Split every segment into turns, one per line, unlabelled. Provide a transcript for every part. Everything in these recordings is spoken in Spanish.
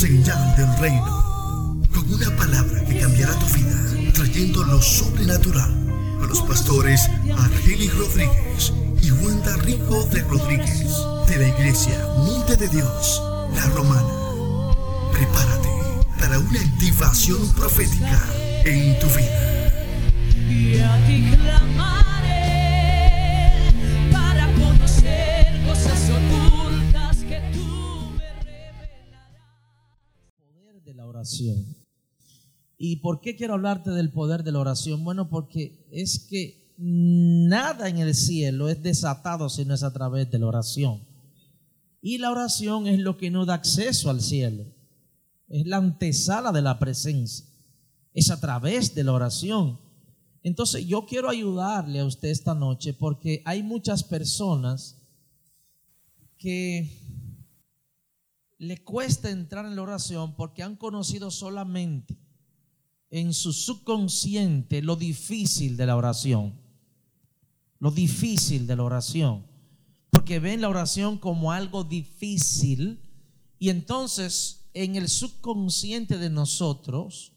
Señal del reino. Con una palabra que cambiará tu vida, trayendo lo sobrenatural. A los pastores Argelis Rodríguez y Wanda Rico de Rodríguez. De la iglesia Monte de Dios, La Romana. Prepárate para una activación profética en tu vida.
Y a ti clamaré
¿Y por qué quiero hablarte del poder de la oración? Bueno, porque es que nada en el cielo es desatado si no es a través de la oración. Y la oración es lo que nos da acceso al cielo. Es la antesala de la presencia. Es a través de la oración. Entonces yo quiero ayudarle a usted esta noche porque hay muchas personas que le cuesta entrar en la oración porque han conocido solamente en su subconsciente lo difícil de la oración. Lo difícil de la oración. Porque ven la oración como algo difícil y entonces en el subconsciente de nosotros,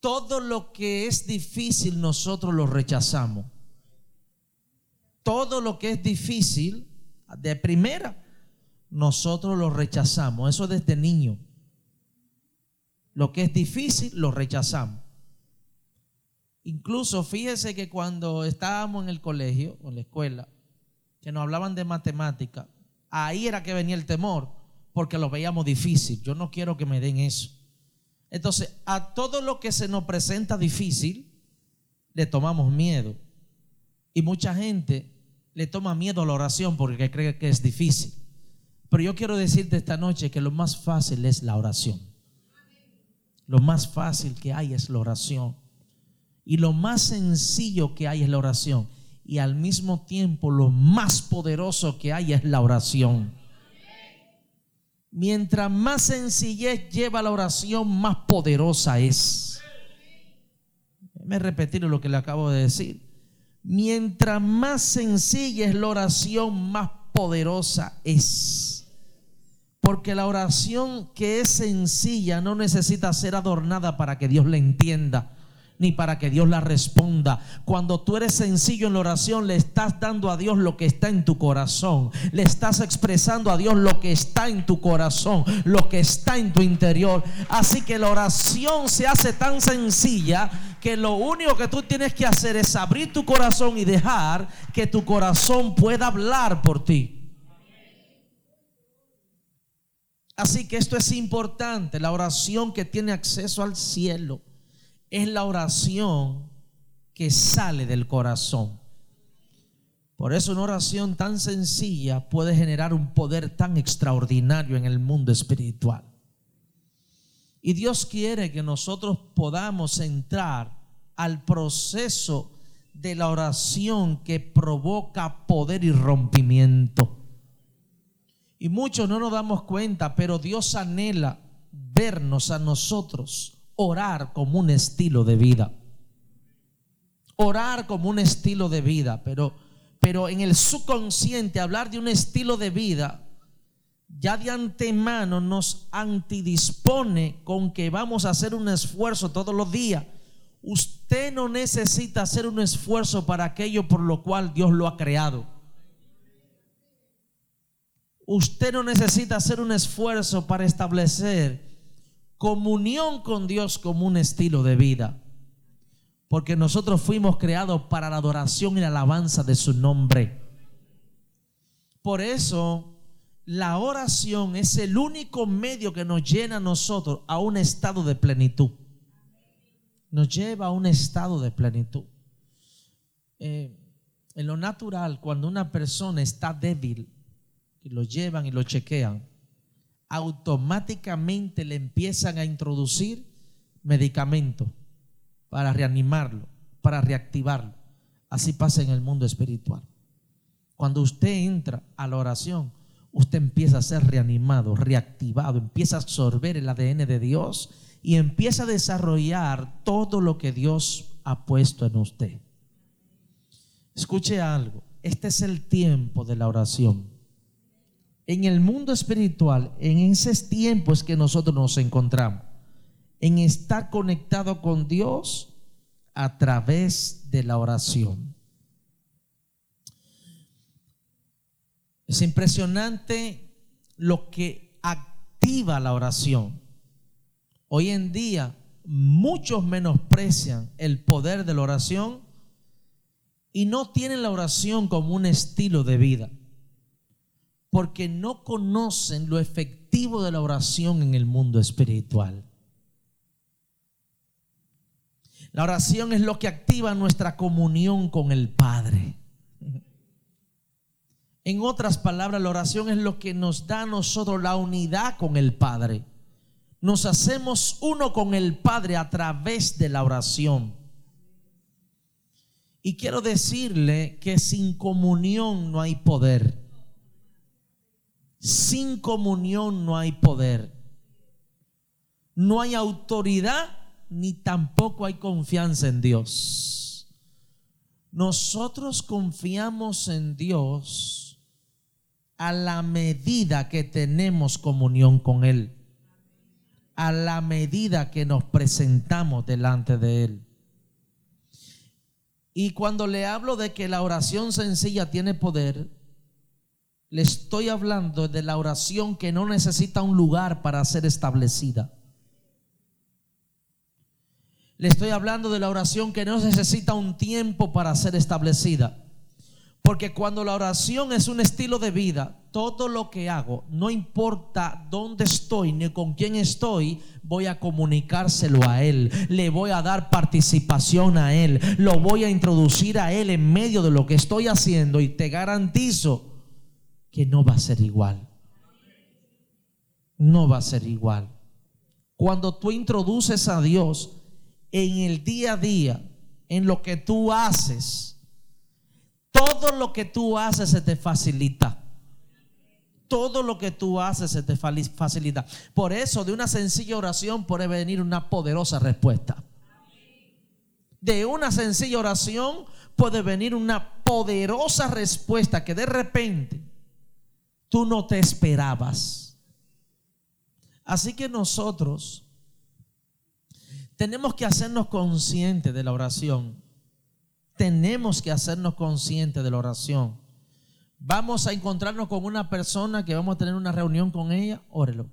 todo lo que es difícil nosotros lo rechazamos. Todo lo que es difícil, de primera, nosotros lo rechazamos. Eso desde niño. Lo que es difícil lo rechazamos. Incluso fíjese que cuando estábamos en el colegio o en la escuela, que nos hablaban de matemática, ahí era que venía el temor, porque lo veíamos difícil. Yo no quiero que me den eso. Entonces, a todo lo que se nos presenta difícil, le tomamos miedo. Y mucha gente le toma miedo a la oración porque cree que es difícil. Pero yo quiero decirte esta noche que lo más fácil es la oración. Lo más fácil que hay es la oración. Y lo más sencillo que hay es la oración. Y al mismo tiempo lo más poderoso que hay es la oración. Mientras más sencillez lleva la oración, más poderosa es. Me repetir lo que le acabo de decir. Mientras más sencilla es la oración, más poderosa es. Porque la oración que es sencilla no necesita ser adornada para que Dios la entienda ni para que Dios la responda. Cuando tú eres sencillo en la oración, le estás dando a Dios lo que está en tu corazón. Le estás expresando a Dios lo que está en tu corazón, lo que está en tu interior. Así que la oración se hace tan sencilla que lo único que tú tienes que hacer es abrir tu corazón y dejar que tu corazón pueda hablar por ti. Así que esto es importante, la oración que tiene acceso al cielo es la oración que sale del corazón. Por eso una oración tan sencilla puede generar un poder tan extraordinario en el mundo espiritual. Y Dios quiere que nosotros podamos entrar al proceso de la oración que provoca poder y rompimiento. Y muchos no nos damos cuenta, pero Dios anhela vernos a nosotros orar como un estilo de vida. Orar como un estilo de vida, pero, pero en el subconsciente hablar de un estilo de vida ya de antemano nos antidispone con que vamos a hacer un esfuerzo todos los días. Usted no necesita hacer un esfuerzo para aquello por lo cual Dios lo ha creado. Usted no necesita hacer un esfuerzo para establecer comunión con Dios como un estilo de vida. Porque nosotros fuimos creados para la adoración y la alabanza de su nombre. Por eso la oración es el único medio que nos llena a nosotros a un estado de plenitud. Nos lleva a un estado de plenitud. Eh, en lo natural, cuando una persona está débil, y lo llevan y lo chequean, automáticamente le empiezan a introducir medicamentos para reanimarlo, para reactivarlo. Así pasa en el mundo espiritual. Cuando usted entra a la oración, usted empieza a ser reanimado, reactivado, empieza a absorber el ADN de Dios y empieza a desarrollar todo lo que Dios ha puesto en usted. Escuche algo, este es el tiempo de la oración. En el mundo espiritual, en ese tiempo es que nosotros nos encontramos, en estar conectado con Dios a través de la oración. Es impresionante lo que activa la oración. Hoy en día muchos menosprecian el poder de la oración y no tienen la oración como un estilo de vida, porque no conocen lo efectivo de la oración en el mundo espiritual. La oración es lo que activa nuestra comunión con el Padre. En otras palabras, la oración es lo que nos da a nosotros la unidad con el Padre. Nos hacemos uno con el Padre a través de la oración. Y quiero decirle que sin comunión no hay poder. Sin comunión no hay poder. No hay autoridad ni tampoco hay confianza en Dios. Nosotros confiamos en Dios a la medida que tenemos comunión con Él, a la medida que nos presentamos delante de Él. Y cuando le hablo de que la oración sencilla tiene poder, le estoy hablando de la oración que no necesita un lugar para ser establecida. Le estoy hablando de la oración que no necesita un tiempo para ser establecida. Porque cuando la oración es un estilo de vida, todo lo que hago, no importa dónde estoy ni con quién estoy, voy a comunicárselo a Él. Le voy a dar participación a Él. Lo voy a introducir a Él en medio de lo que estoy haciendo y te garantizo que no va a ser igual. No va a ser igual. Cuando tú introduces a Dios en el día a día, en lo que tú haces, todo lo que tú haces se te facilita. Todo lo que tú haces se te facilita. Por eso de una sencilla oración puede venir una poderosa respuesta. De una sencilla oración puede venir una poderosa respuesta que de repente tú no te esperabas. Así que nosotros tenemos que hacernos conscientes de la oración tenemos que hacernos conscientes de la oración. Vamos a encontrarnos con una persona que vamos a tener una reunión con ella, órelo.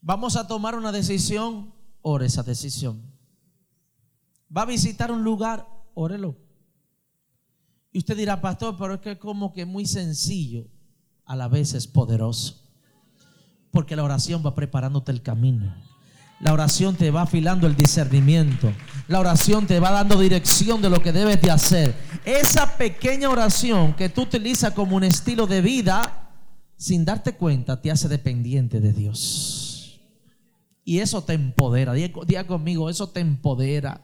Vamos a tomar una decisión, ore esa decisión. Va a visitar un lugar, órelo. Y usted dirá, pastor, pero es que como que muy sencillo, a la vez es poderoso. Porque la oración va preparándote el camino. La oración te va afilando el discernimiento. La oración te va dando dirección de lo que debes de hacer. Esa pequeña oración que tú utilizas como un estilo de vida, sin darte cuenta, te hace dependiente de Dios. Y eso te empodera. Diga, conmigo, eso te empodera.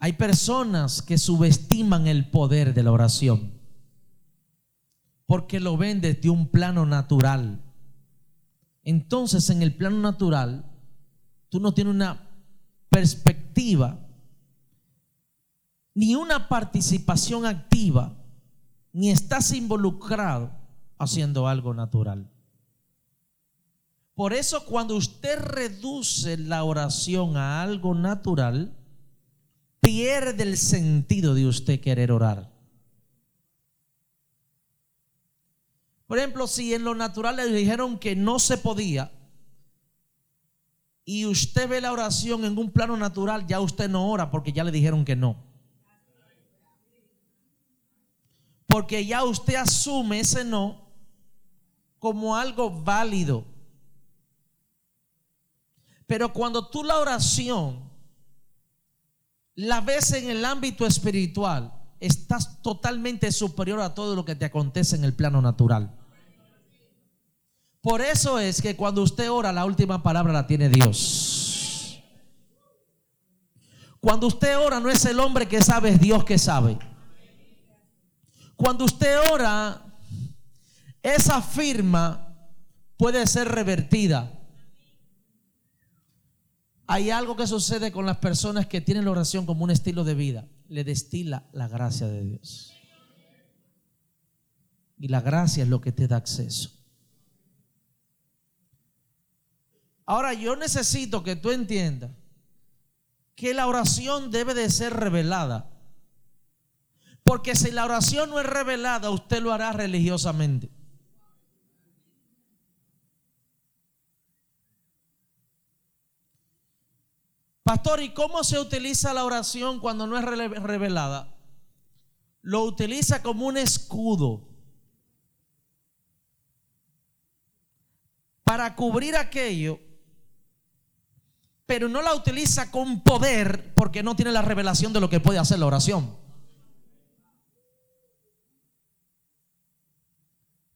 Hay personas que subestiman el poder de la oración porque lo ven desde un plano natural. Entonces, en el plano natural, tú no tienes una perspectiva, ni una participación activa, ni estás involucrado haciendo algo natural. Por eso cuando usted reduce la oración a algo natural, pierde el sentido de usted querer orar. Por ejemplo, si en lo natural le dijeron que no se podía y usted ve la oración en un plano natural, ya usted no ora porque ya le dijeron que no. Porque ya usted asume ese no como algo válido. Pero cuando tú la oración la ves en el ámbito espiritual, estás totalmente superior a todo lo que te acontece en el plano natural. Por eso es que cuando usted ora, la última palabra la tiene Dios. Cuando usted ora, no es el hombre que sabe, es Dios que sabe. Cuando usted ora, esa firma puede ser revertida. Hay algo que sucede con las personas que tienen la oración como un estilo de vida. le destila la gracia de Dios. Y la gracia es lo que te da acceso. Ahora yo necesito que tú entiendas que la oración debe de ser revelada. Porque si la oración no es revelada, usted lo hará religiosamente. Pastor, ¿y cómo se utiliza la oración cuando no es revelada? Lo utiliza como un escudo para cubrir aquello, pero no la utiliza con poder porque no tiene la revelación de lo que puede hacer la oración.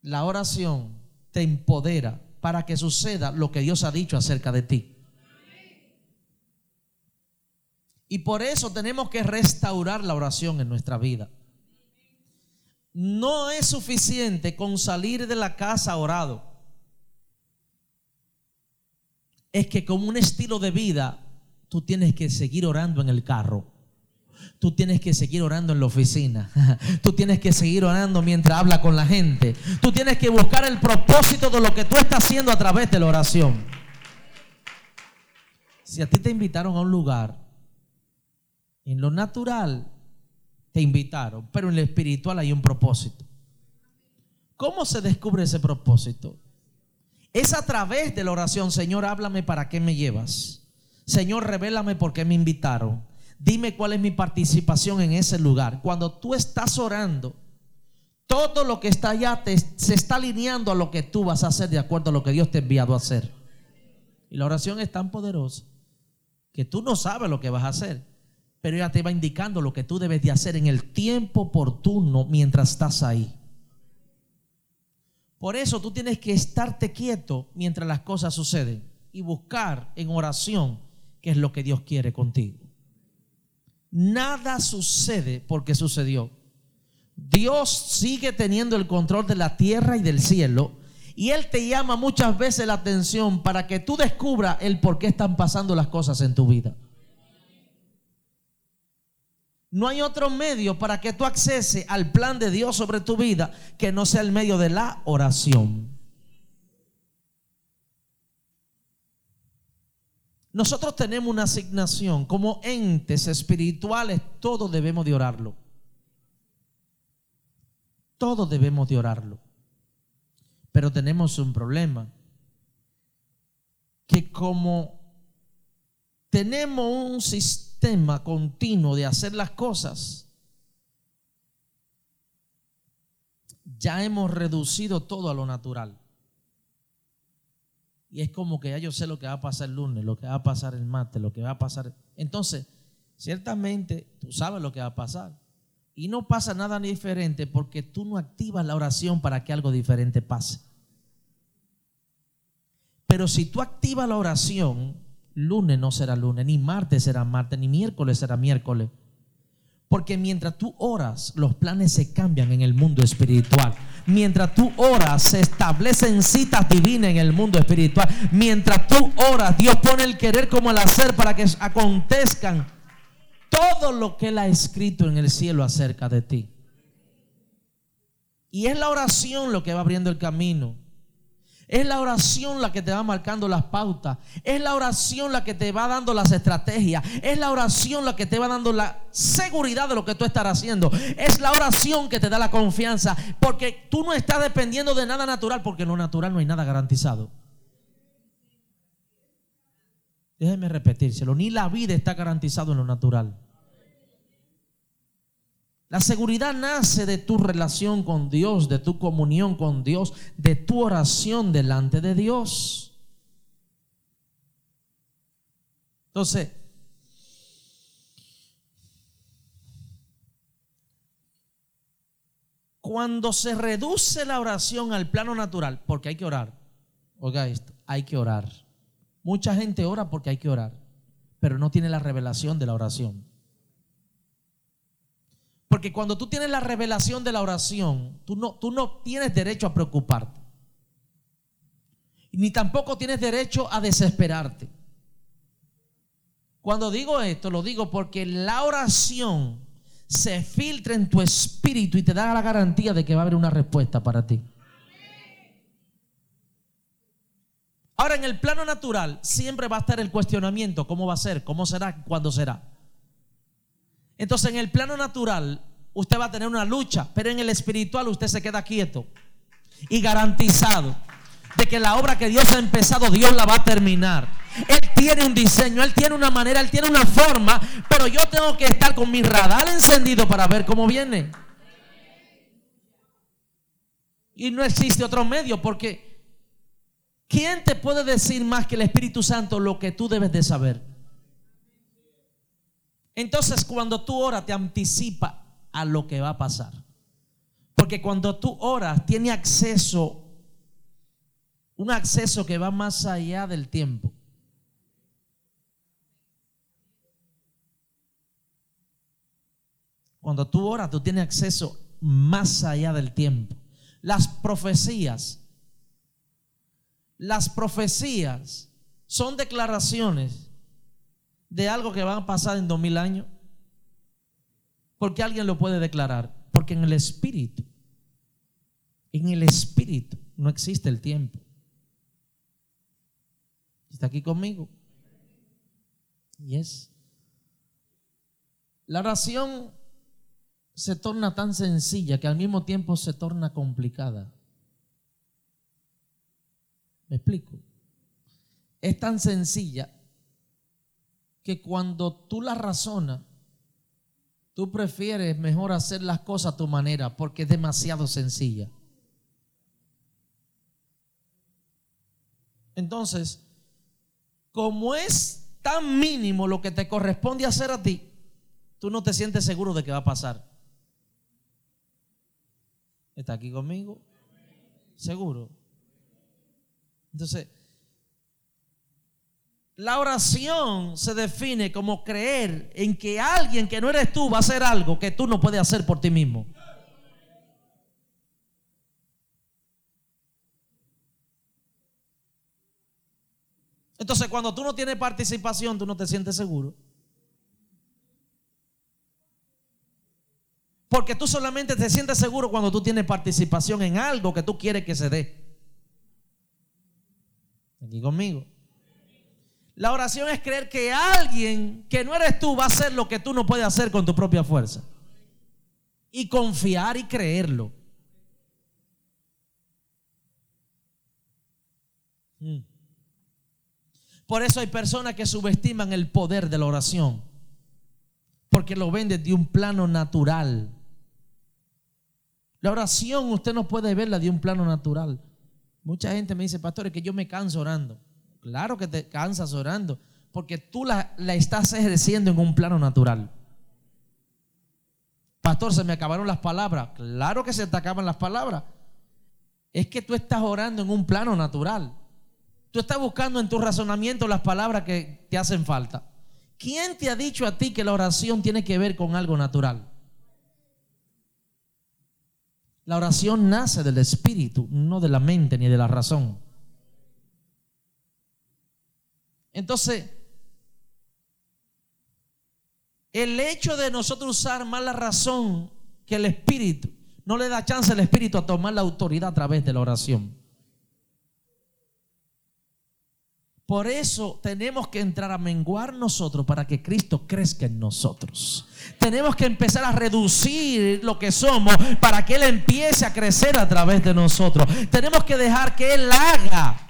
La oración te empodera para que suceda lo que Dios ha dicho acerca de ti. Y por eso tenemos que restaurar la oración en nuestra vida. No es suficiente con salir de la casa orado. Es que como un estilo de vida, tú tienes que seguir orando en el carro. Tú tienes que seguir orando en la oficina. Tú tienes que seguir orando mientras habla con la gente. Tú tienes que buscar el propósito de lo que tú estás haciendo a través de la oración. Si a ti te invitaron a un lugar en lo natural te invitaron, pero en lo espiritual hay un propósito. ¿Cómo se descubre ese propósito? Es a través de la oración, Señor, háblame para qué me llevas. Señor, revélame por qué me invitaron. Dime cuál es mi participación en ese lugar. Cuando tú estás orando, todo lo que está allá se está alineando a lo que tú vas a hacer de acuerdo a lo que Dios te ha enviado a hacer. Y la oración es tan poderosa que tú no sabes lo que vas a hacer pero ella te va indicando lo que tú debes de hacer en el tiempo oportuno mientras estás ahí. Por eso tú tienes que estarte quieto mientras las cosas suceden y buscar en oración qué es lo que Dios quiere contigo. Nada sucede porque sucedió. Dios sigue teniendo el control de la tierra y del cielo y Él te llama muchas veces la atención para que tú descubras el por qué están pasando las cosas en tu vida. No hay otro medio para que tú acceses al plan de Dios sobre tu vida que no sea el medio de la oración. Nosotros tenemos una asignación como entes espirituales, todos debemos de orarlo. Todos debemos de orarlo. Pero tenemos un problema. Que como tenemos un sistema continuo de hacer las cosas, ya hemos reducido todo a lo natural. Y es como que ya yo sé lo que va a pasar el lunes, lo que va a pasar el martes, lo que va a pasar. Entonces, ciertamente tú sabes lo que va a pasar. Y no pasa nada diferente porque tú no activas la oración para que algo diferente pase. Pero si tú activas la oración, lunes no será lunes, ni martes será martes, ni miércoles será miércoles. Porque mientras tú oras, los planes se cambian en el mundo espiritual. Mientras tú oras, se establecen citas divinas en el mundo espiritual. Mientras tú oras, Dios pone el querer como el hacer para que acontezcan todo lo que Él ha escrito en el cielo acerca de ti. Y es la oración lo que va abriendo el camino. Es la oración la que te va marcando las pautas. Es la oración la que te va dando las estrategias. Es la oración la que te va dando la seguridad de lo que tú estás haciendo. Es la oración que te da la confianza. Porque tú no estás dependiendo de nada natural. Porque en lo natural no hay nada garantizado. Déjeme repetírselo. Ni la vida está garantizado en lo natural. La seguridad nace de tu relación con Dios, de tu comunión con Dios, de tu oración delante de Dios. Entonces, cuando se reduce la oración al plano natural, porque hay que orar, oiga esto, hay que orar. Mucha gente ora porque hay que orar, pero no tiene la revelación de la oración. Porque cuando tú tienes la revelación de la oración, tú no, tú no tienes derecho a preocuparte. Ni tampoco tienes derecho a desesperarte. Cuando digo esto, lo digo porque la oración se filtra en tu espíritu y te da la garantía de que va a haber una respuesta para ti. Ahora, en el plano natural siempre va a estar el cuestionamiento, ¿cómo va a ser? ¿Cómo será? ¿Cuándo será? Entonces, en el plano natural, usted va a tener una lucha, pero en el espiritual usted se queda quieto y garantizado de que la obra que Dios ha empezado, Dios la va a terminar. Él tiene un diseño, Él tiene una manera, Él tiene una forma, pero yo tengo que estar con mi radar encendido para ver cómo viene. Y no existe otro medio, porque ¿quién te puede decir más que el Espíritu Santo lo que tú debes de saber? Entonces cuando tú oras te anticipa a lo que va a pasar. Porque cuando tú oras tiene acceso, un acceso que va más allá del tiempo. Cuando tú oras, tú tienes acceso más allá del tiempo. Las profecías, las profecías son declaraciones de algo que va a pasar en dos mil años. Porque alguien lo puede declarar. Porque en el espíritu, en el espíritu no existe el tiempo. ¿Está aquí conmigo? Yes. La oración se torna tan sencilla que al mismo tiempo se torna complicada. ¿Me explico? Es tan sencilla que cuando tú la razonas, tú prefieres mejor hacer las cosas a tu manera porque es demasiado sencilla. Entonces, como es tan mínimo lo que te corresponde hacer a ti, tú no te sientes seguro de que va a pasar. ¿Está aquí conmigo? Seguro. Entonces, la oración se define como creer en que alguien que no eres tú va a hacer algo que tú no puedes hacer por ti mismo. Entonces, cuando tú no tienes participación, tú no te sientes seguro. Porque tú solamente te sientes seguro cuando tú tienes participación en algo que tú quieres que se dé. Aquí conmigo. La oración es creer que alguien que no eres tú va a hacer lo que tú no puedes hacer con tu propia fuerza. Y confiar y creerlo. Mm. Por eso hay personas que subestiman el poder de la oración. Porque lo ven desde un plano natural. La oración usted no puede verla de un plano natural. Mucha gente me dice, pastor, es que yo me canso orando. Claro que te cansas orando, porque tú la, la estás ejerciendo en un plano natural. Pastor, se me acabaron las palabras. Claro que se te acaban las palabras. Es que tú estás orando en un plano natural. Tú estás buscando en tu razonamiento las palabras que te hacen falta. ¿Quién te ha dicho a ti que la oración tiene que ver con algo natural? La oración nace del espíritu, no de la mente ni de la razón. Entonces, el hecho de nosotros usar más la razón que el espíritu, no le da chance al espíritu a tomar la autoridad a través de la oración. Por eso tenemos que entrar a menguar nosotros para que Cristo crezca en nosotros. Tenemos que empezar a reducir lo que somos para que Él empiece a crecer a través de nosotros. Tenemos que dejar que Él haga.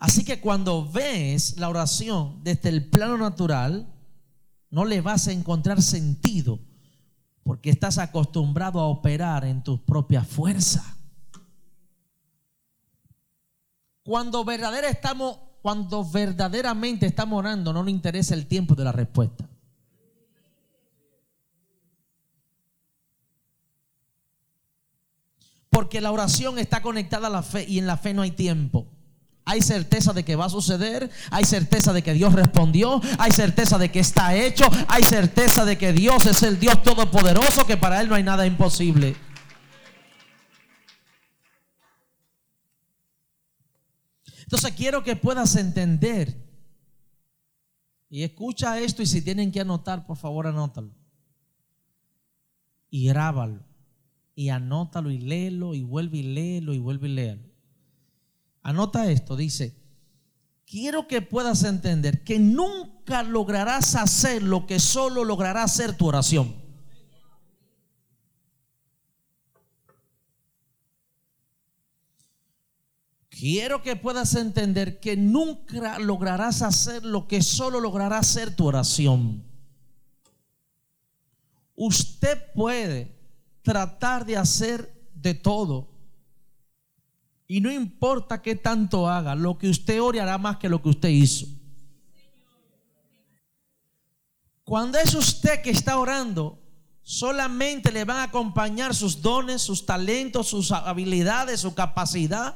Así que cuando ves la oración desde el plano natural, no le vas a encontrar sentido porque estás acostumbrado a operar en tus propias fuerzas. Cuando, verdadera estamos, cuando verdaderamente estamos orando, no nos interesa el tiempo de la respuesta. Porque la oración está conectada a la fe y en la fe no hay tiempo. Hay certeza de que va a suceder, hay certeza de que Dios respondió, hay certeza de que está hecho, hay certeza de que Dios es el Dios todopoderoso, que para Él no hay nada imposible. Entonces quiero que puedas entender Y escucha esto y si tienen que anotar, por favor anótalo. Y grábalo. Y anótalo y léelo y vuelve y léelo y vuelve y léelo. Anota esto, dice, quiero que puedas entender que nunca lograrás hacer lo que solo logrará hacer tu oración. Quiero que puedas entender que nunca lograrás hacer lo que solo logrará hacer tu oración. Usted puede tratar de hacer de todo. Y no importa qué tanto haga, lo que usted ore hará más que lo que usted hizo. Cuando es usted que está orando, solamente le van a acompañar sus dones, sus talentos, sus habilidades, su capacidad.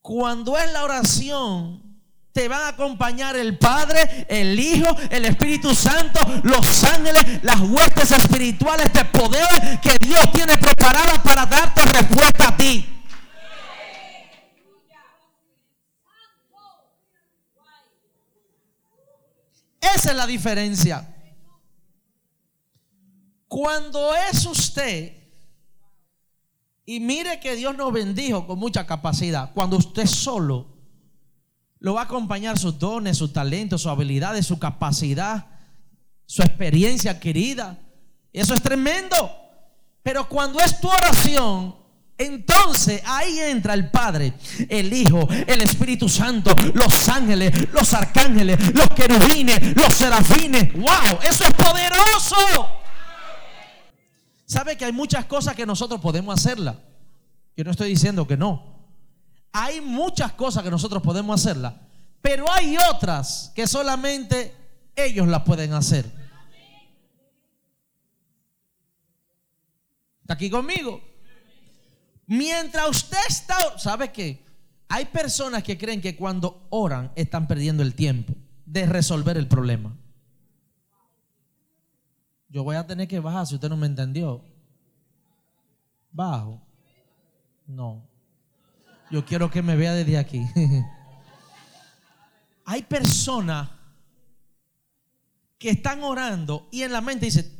Cuando es la oración, te van a acompañar el Padre, el Hijo, el Espíritu Santo, los ángeles, las huestes espirituales de poder que Dios tiene preparadas para darte respuesta a ti. Esa es la diferencia. Cuando es usted, y mire que Dios nos bendijo con mucha capacidad, cuando usted solo lo va a acompañar sus dones, sus talentos, sus habilidades, su capacidad, su experiencia adquirida. Eso es tremendo. Pero cuando es tu oración, entonces ahí entra el Padre, el Hijo, el Espíritu Santo, los ángeles, los arcángeles, los querubines, los serafines. ¡Wow! Eso es poderoso. ¿Sabe que hay muchas cosas que nosotros podemos hacerlas? Yo no estoy diciendo que no. Hay muchas cosas que nosotros podemos hacerlas, pero hay otras que solamente ellos las pueden hacer. ¿Está aquí conmigo? Mientras usted está, ¿sabe qué? Hay personas que creen que cuando oran están perdiendo el tiempo de resolver el problema. Yo voy a tener que bajar si usted no me entendió. Bajo. No. Yo quiero que me vea desde aquí. Hay personas que están orando y en la mente dice,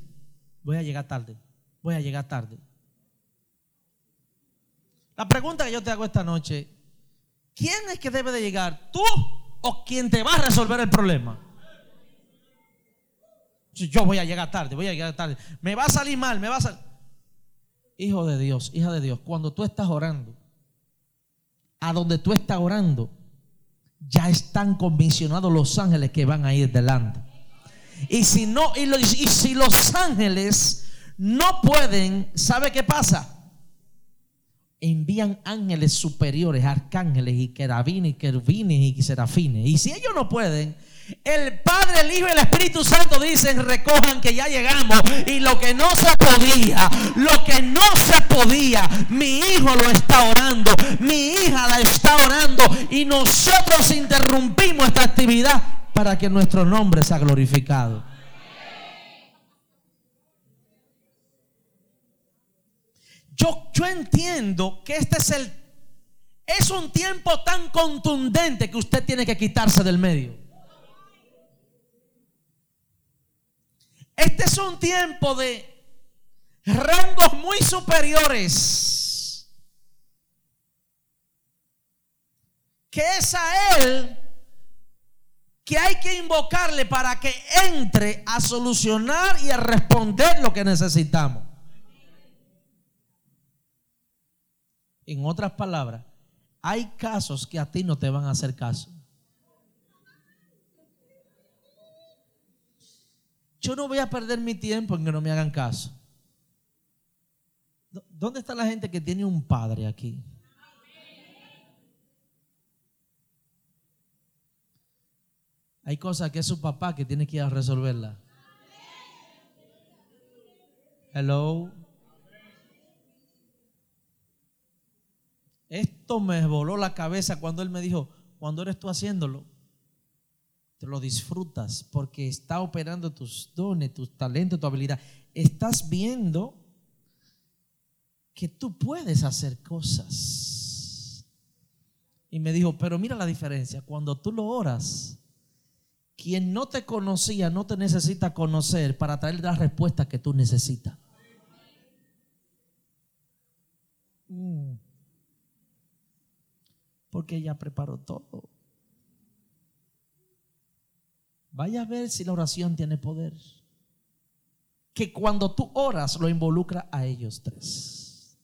voy a llegar tarde, voy a llegar tarde. La pregunta que yo te hago esta noche, ¿quién es que debe de llegar? ¿Tú o quien te va a resolver el problema? Yo voy a llegar tarde, voy a llegar tarde. Me va a salir mal, me va a salir. Hijo de Dios, hija de Dios, cuando tú estás orando, a donde tú estás orando, ya están convencionados los ángeles que van a ir delante. Y si no, y, y si los ángeles no pueden, ¿sabe qué pasa? Envían ángeles superiores, arcángeles y querabines y querubines y serafines. Y si ellos no pueden, el Padre, el Hijo y el Espíritu Santo dicen, recojan que ya llegamos. Y lo que no se podía, lo que no se podía, mi hijo lo está orando, mi hija la está orando. Y nosotros interrumpimos esta actividad para que nuestro nombre sea glorificado. Yo, entiendo que este es el es un tiempo tan contundente que usted tiene que quitarse del medio. Este es un tiempo de rangos muy superiores. Que es a Él que hay que invocarle para que entre a solucionar y a responder lo que necesitamos. En otras palabras, hay casos que a ti no te van a hacer caso. Yo no voy a perder mi tiempo en que no me hagan caso. ¿Dó- ¿Dónde está la gente que tiene un padre aquí? Hay cosas que es su papá que tiene que ir a resolverla. Hello. Esto me voló la cabeza cuando él me dijo, cuando eres tú haciéndolo, te lo disfrutas porque está operando tus dones, tus talentos, tu habilidad. Estás viendo que tú puedes hacer cosas. Y me dijo, pero mira la diferencia, cuando tú lo oras, Quien no te conocía no te necesita conocer para traer la respuesta que tú necesitas. Mm. Porque ella preparó todo. Vaya a ver si la oración tiene poder. Que cuando tú oras lo involucra a ellos tres.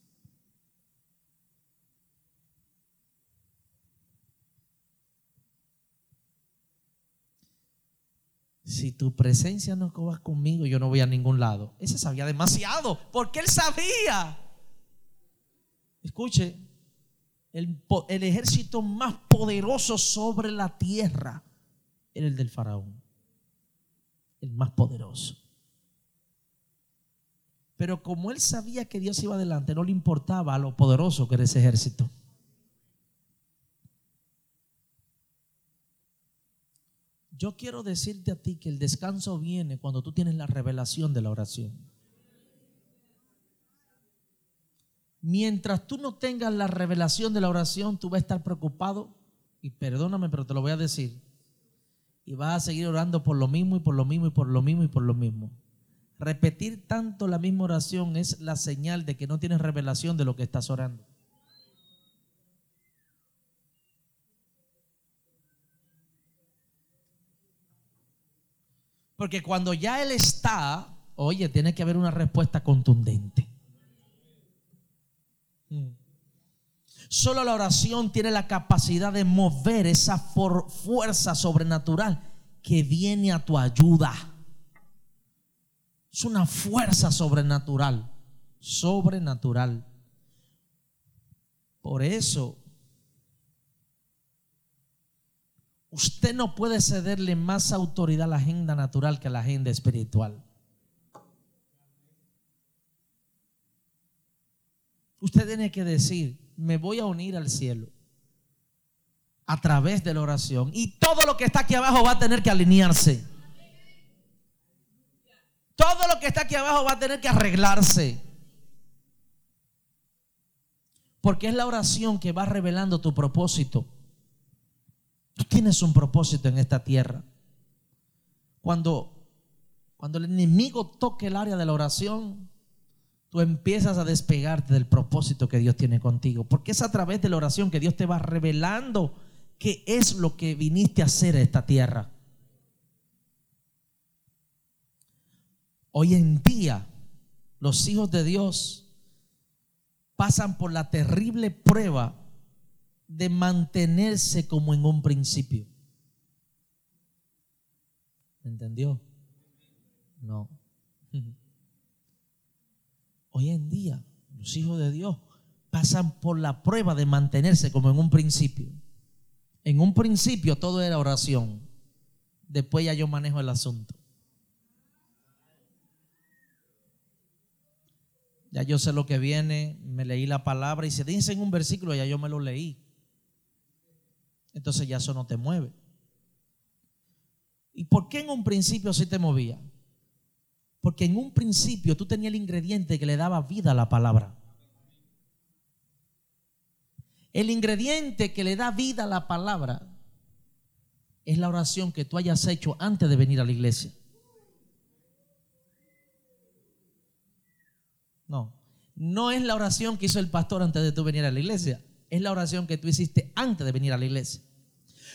Si tu presencia no va conmigo, yo no voy a ningún lado. Ese sabía demasiado, porque él sabía. Escuche, el, ejército más poderoso sobre la tierra era el del faraón. El más poderoso. Pero como él sabía que Dios iba adelante, no le importaba lo poderoso que era ese ejército. Yo quiero decirte a ti que el descanso viene cuando tú tienes la revelación de la oración. Mientras tú no tengas la revelación de la oración, tú vas a estar preocupado, y perdóname, pero te lo voy a decir, y vas a seguir orando por lo mismo y por lo mismo y por lo mismo y por lo mismo. Repetir tanto la misma oración es la señal de que no tienes revelación de lo que estás orando. Porque cuando ya Él está, oye, tiene que haber una respuesta contundente. Solo la oración tiene la capacidad de mover esa fuerza sobrenatural que viene a tu ayuda. Es una fuerza sobrenatural, sobrenatural. Por eso, usted no puede cederle más autoridad a la agenda natural que a la agenda espiritual. Usted tiene que decir, me voy a unir al cielo a través de la oración y todo lo que está aquí abajo va a tener que alinearse. Todo lo que está aquí abajo va a tener que arreglarse. Porque es la oración que va revelando tu propósito. Tú tienes un propósito en esta tierra. Cuando, cuando el enemigo toque el área de la oración, tú empiezas a despegarte del propósito que Dios tiene contigo. Porque es a través de la oración que Dios te va revelando qué es lo que viniste a hacer a esta tierra. Hoy en día, los hijos de Dios pasan por la terrible prueba de mantenerse como en un principio. ¿Me entendió? No. Hoy en día, los hijos de Dios pasan por la prueba de mantenerse como en un principio. En un principio todo era oración. Después ya yo manejo el asunto. Ya yo sé lo que viene, me leí la palabra y si dice en un versículo, ya yo me lo leí. Entonces ya eso no te mueve. ¿Y por qué en un principio sí te movía? Porque en un principio tú tenías el ingrediente que le daba vida a la palabra. El ingrediente que le da vida a la palabra es la oración que tú hayas hecho antes de venir a la iglesia. No, no es la oración que hizo el pastor antes de tú venir a la iglesia. Es la oración que tú hiciste antes de venir a la iglesia.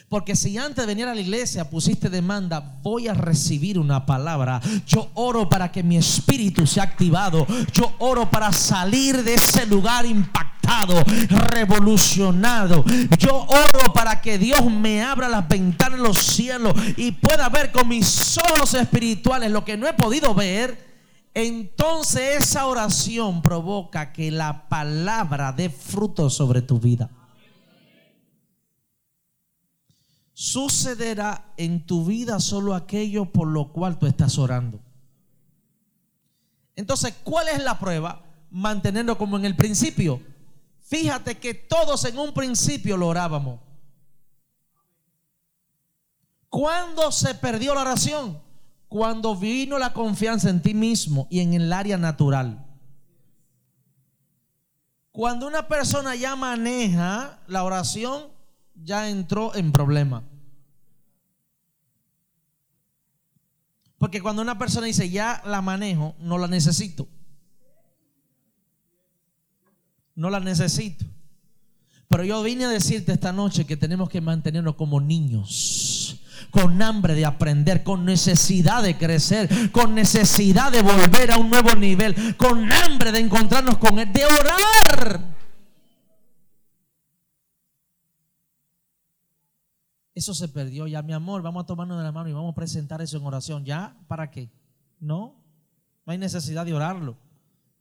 Porque si antes de venir a la iglesia pusiste demanda, voy a recibir una palabra. Yo oro para que mi espíritu sea activado. Yo oro para salir de ese lugar impactado, revolucionado. Yo oro para que Dios me abra las ventanas de los cielos y pueda ver con mis ojos espirituales lo que no he podido ver. Entonces esa oración provoca que la palabra dé fruto sobre tu vida. Sucederá en tu vida solo aquello por lo cual tú estás orando. Entonces, ¿cuál es la prueba? Mantenerlo como en el principio. Fíjate que todos en un principio lo orábamos. ¿Cuándo se perdió la oración? Cuando vino la confianza en ti mismo y en el área natural. Cuando una persona ya maneja la oración, ya entró en problema. Porque cuando una persona dice, ya la manejo, no la necesito. No la necesito. Pero yo vine a decirte esta noche que tenemos que mantenernos como niños, con hambre de aprender, con necesidad de crecer, con necesidad de volver a un nuevo nivel, con hambre de encontrarnos con Él, de orar. Eso se perdió ya, mi amor. Vamos a tomarnos de la mano y vamos a presentar eso en oración. ¿Ya? ¿Para qué? No, no hay necesidad de orarlo.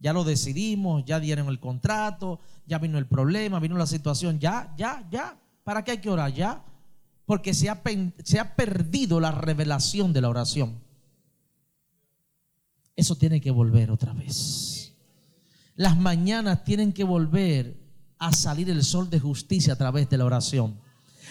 Ya lo decidimos, ya dieron el contrato, ya vino el problema, vino la situación. Ya, ya, ya. ¿Para qué hay que orar? Ya. Porque se ha, se ha perdido la revelación de la oración. Eso tiene que volver otra vez. Las mañanas tienen que volver a salir el sol de justicia a través de la oración.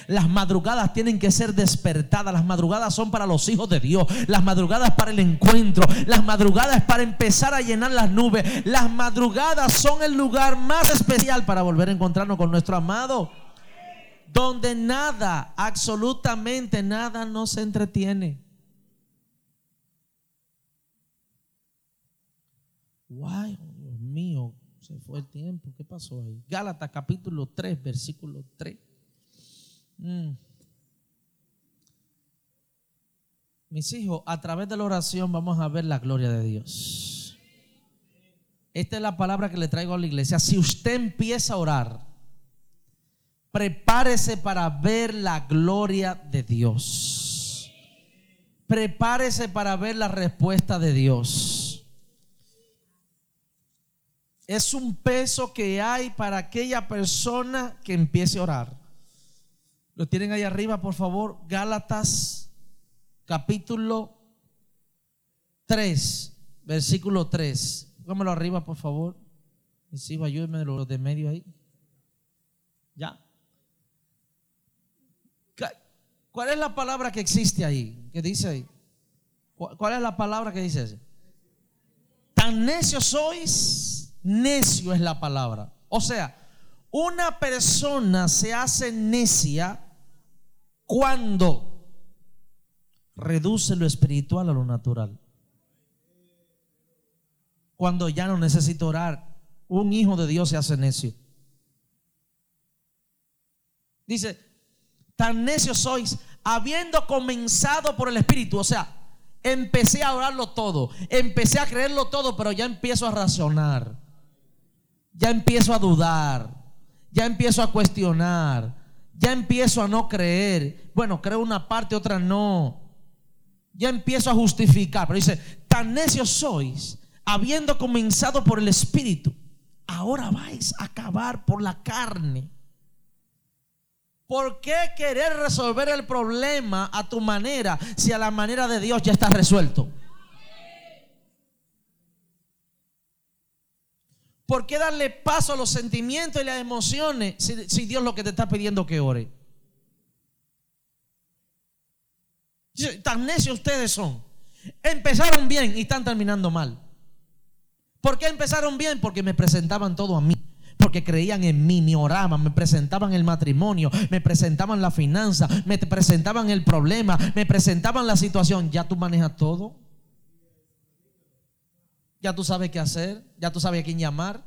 Las madrugadas tienen que ser despertadas. Las madrugadas son para los hijos de Dios. Las madrugadas para el encuentro. Las madrugadas para empezar a llenar las nubes. Las madrugadas son el lugar más especial para volver a encontrarnos con nuestro amado. Donde nada, absolutamente nada nos entretiene. Guay, Dios mío, se fue el tiempo. ¿Qué pasó ahí? Gálatas capítulo 3, versículo 3. Mm. Mis hijos, a través de la oración vamos a ver la gloria de Dios. Esta es la palabra que le traigo a la iglesia. Si usted empieza a orar, prepárese para ver la gloria de Dios. Prepárese para ver la respuesta de Dios. Es un peso que hay para aquella persona que empiece a orar. Lo tienen ahí arriba, por favor. Gálatas capítulo 3, versículo 3. Póngamelo arriba, por favor. Mis hijos, ayúdenme de los de medio ahí. Ya. ¿Cuál es la palabra que existe ahí? ¿Qué dice ahí? ¿Cu- ¿Cuál es la palabra que dice ese? Tan necios sois, necio es la palabra. O sea, una persona se hace necia cuando reduce lo espiritual a lo natural. Cuando ya no necesita orar, un hijo de Dios se hace necio. Dice, tan necios sois, habiendo comenzado por el Espíritu. O sea, empecé a orarlo todo, empecé a creerlo todo, pero ya empiezo a razonar, ya empiezo a dudar, ya empiezo a cuestionar, ya empiezo a no creer. Bueno, creo una parte, otra no. Ya empiezo a justificar, pero dice, tan necios sois, habiendo comenzado por el Espíritu, ahora vais a acabar por la carne. ¿Por qué querer resolver el problema a tu manera si a la manera de Dios ya está resuelto? ¿Por qué darle paso a los sentimientos y las emociones si, Dios lo que te está pidiendo que ore? Tan necios ustedes son. Empezaron bien y están terminando mal. ¿Por qué empezaron bien? Porque me presentaban todo a mí. Porque creían en mí, me oraban, me presentaban el matrimonio, me presentaban la finanza, me presentaban el problema, me presentaban la situación. Ya tú manejas todo. Ya tú sabes qué hacer, ya tú sabes a quién llamar,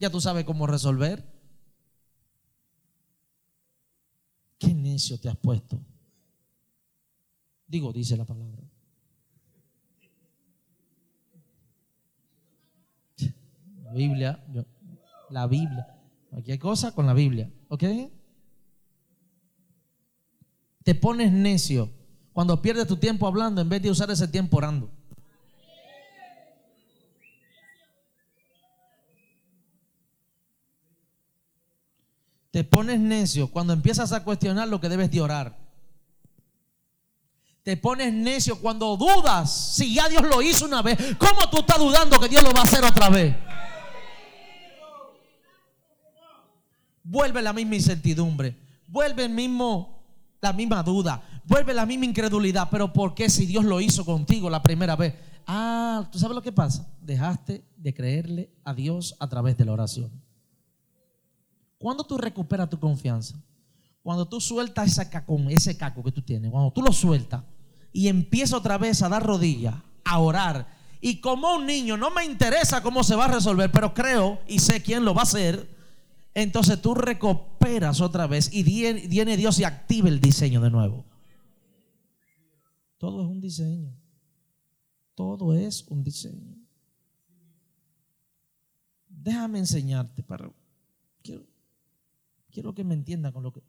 ya tú sabes cómo resolver. ¿Qué necio te has puesto? Digo, dice la palabra. La Biblia, la Biblia. Cualquier cosa con la Biblia, ¿ok? Te pones necio cuando pierdes tu tiempo hablando en vez de usar ese tiempo orando. Te pones necio cuando empiezas a cuestionar lo que debes de orar. Te pones necio cuando dudas si ya Dios lo hizo una vez. ¿Cómo tú estás dudando que Dios lo va a hacer otra vez? Vuelve la misma incertidumbre. Vuelve el mismo, la misma duda. Vuelve la misma incredulidad. Pero ¿por qué si Dios lo hizo contigo la primera vez? Ah, ¿tú sabes lo que pasa? Dejaste de creerle a Dios a través de la oración. ¿Cuándo tú recuperas tu confianza? Cuando tú sueltas ese caco, ese caco que tú tienes, cuando tú lo sueltas y empiezo otra vez a dar rodillas, a orar. Y como un niño, no me interesa cómo se va a resolver, pero creo y sé quién lo va a hacer. Entonces tú recuperas otra vez y viene Dios y activa el diseño de nuevo. Todo es un diseño. Todo es un diseño. Déjame enseñarte para quiero que me entienda con lo que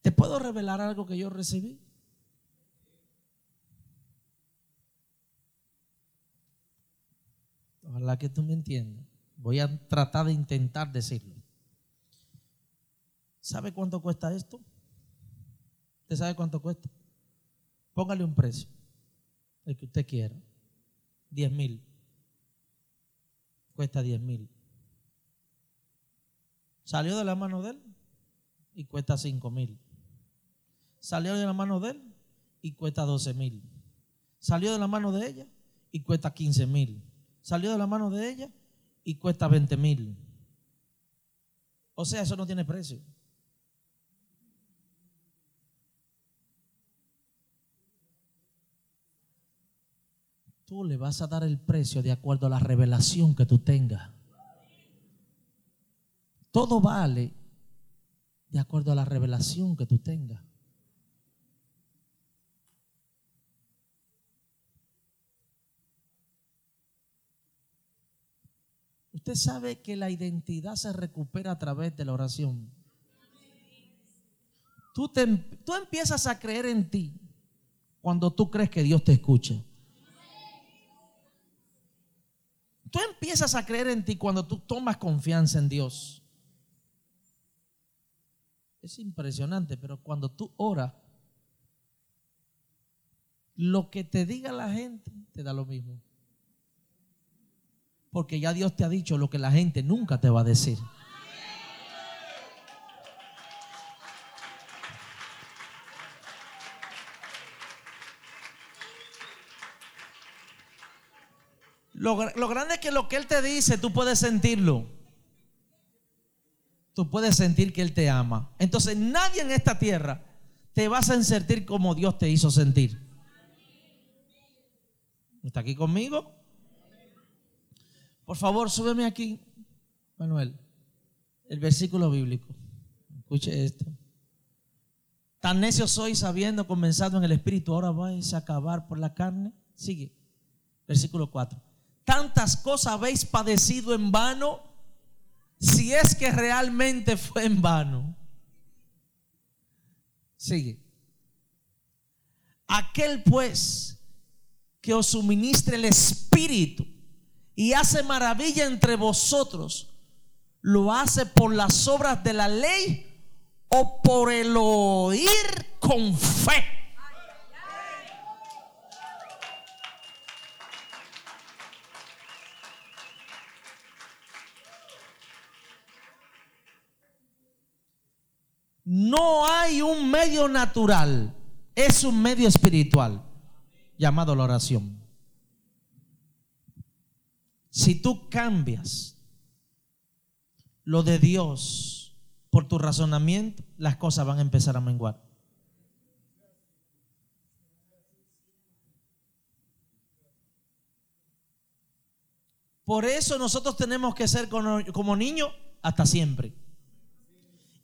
¿Te puedo revelar algo que yo recibí? Ojalá que tú me entiendas. Voy a tratar de intentar decirlo. ¿Sabe cuánto cuesta esto? ¿Usted sabe cuánto cuesta? Póngale un precio, el que usted quiera. 10 mil. Cuesta 10 mil. Salió de la mano de él y cuesta 5 mil. Salió de la mano de él y cuesta 12 mil. Salió de la mano de ella y cuesta 15 mil. Salió de la mano de ella y cuesta 20 mil. O sea, eso no tiene precio. Tú le vas a dar el precio de acuerdo a la revelación que tú tengas. Todo vale de acuerdo a la revelación que tú tengas. Usted sabe que la identidad se recupera a través de la oración. Tú, te, tú empiezas a creer en ti cuando tú crees que Dios te escucha. Tú empiezas a creer en ti cuando tú tomas confianza en Dios. Es impresionante, pero cuando tú oras, lo que te diga la gente te da lo mismo. Porque ya Dios te ha dicho lo que la gente nunca te va a decir. Lo, lo grande es que lo que Él te dice, tú puedes sentirlo. Tú puedes sentir que Él te ama. Entonces nadie en esta tierra te va a sentir como Dios te hizo sentir. ¿Está aquí conmigo? Por favor, súbeme aquí, Manuel, el versículo bíblico. Escuche esto. Tan necio soy sabiendo, comenzado en el espíritu, ahora vais a acabar por la carne. Sigue. Versículo 4 tantas cosas habéis padecido en vano, si es que realmente fue en vano. Sigue. Aquel pues que os suministre el Espíritu y hace maravilla entre vosotros, lo hace por las obras de la ley o por el oír con fe. No hay un medio natural, es un medio espiritual llamado la oración. Si tú cambias lo de Dios por tu razonamiento, las cosas van a empezar a menguar. Por eso nosotros tenemos que ser como, niños hasta siempre.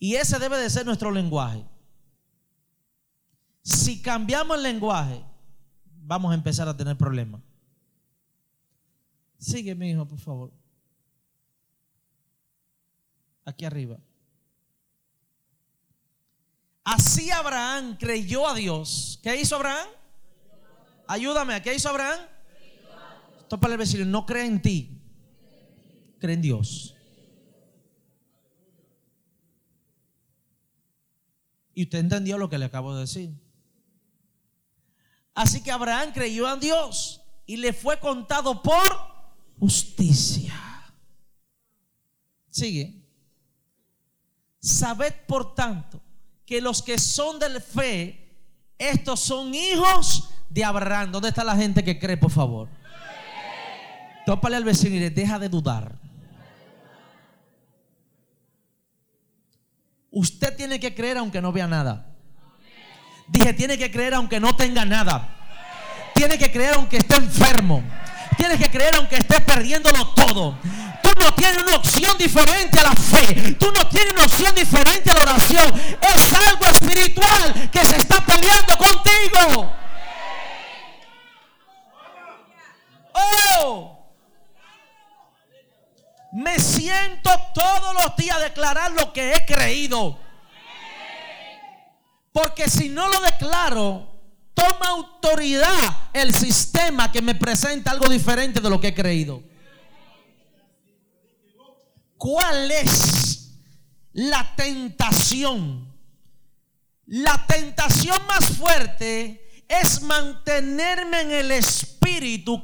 Y ese debe de ser nuestro lenguaje. Si cambiamos el lenguaje, vamos a empezar a tener problemas. Sigue, mi hijo, por favor. Aquí arriba. Así Abraham creyó a Dios. ¿Qué hizo Abraham? Ayúdame, ¿qué hizo Abraham? Topa el vecino, no cree en ti, cree en Dios. Y usted entendió lo que le acabo de decir. Así que Abraham creyó en Dios y le fue contado por justicia. Sigue. Sabed por tanto que los que son de fe, estos son hijos de Abraham. ¿Dónde está la gente que cree, por favor? Tópale al vecino y le deja de dudar. Usted tiene que creer aunque no vea nada. Dije, tiene que creer aunque no tenga nada. Tiene que creer aunque esté enfermo. Tienes que creer aunque estés perdiéndolo todo. Tú no tienes una opción diferente a la fe. Tú no tienes una opción diferente a la oración. Es algo espiritual que se está peleando contigo. Oh. Me siento todos los días a declarar lo que he creído. Porque si no lo declaro, toma autoridad el sistema que me presenta algo diferente de lo que he creído. ¿Cuál es la tentación? La tentación más fuerte es mantenerme en el espíritu,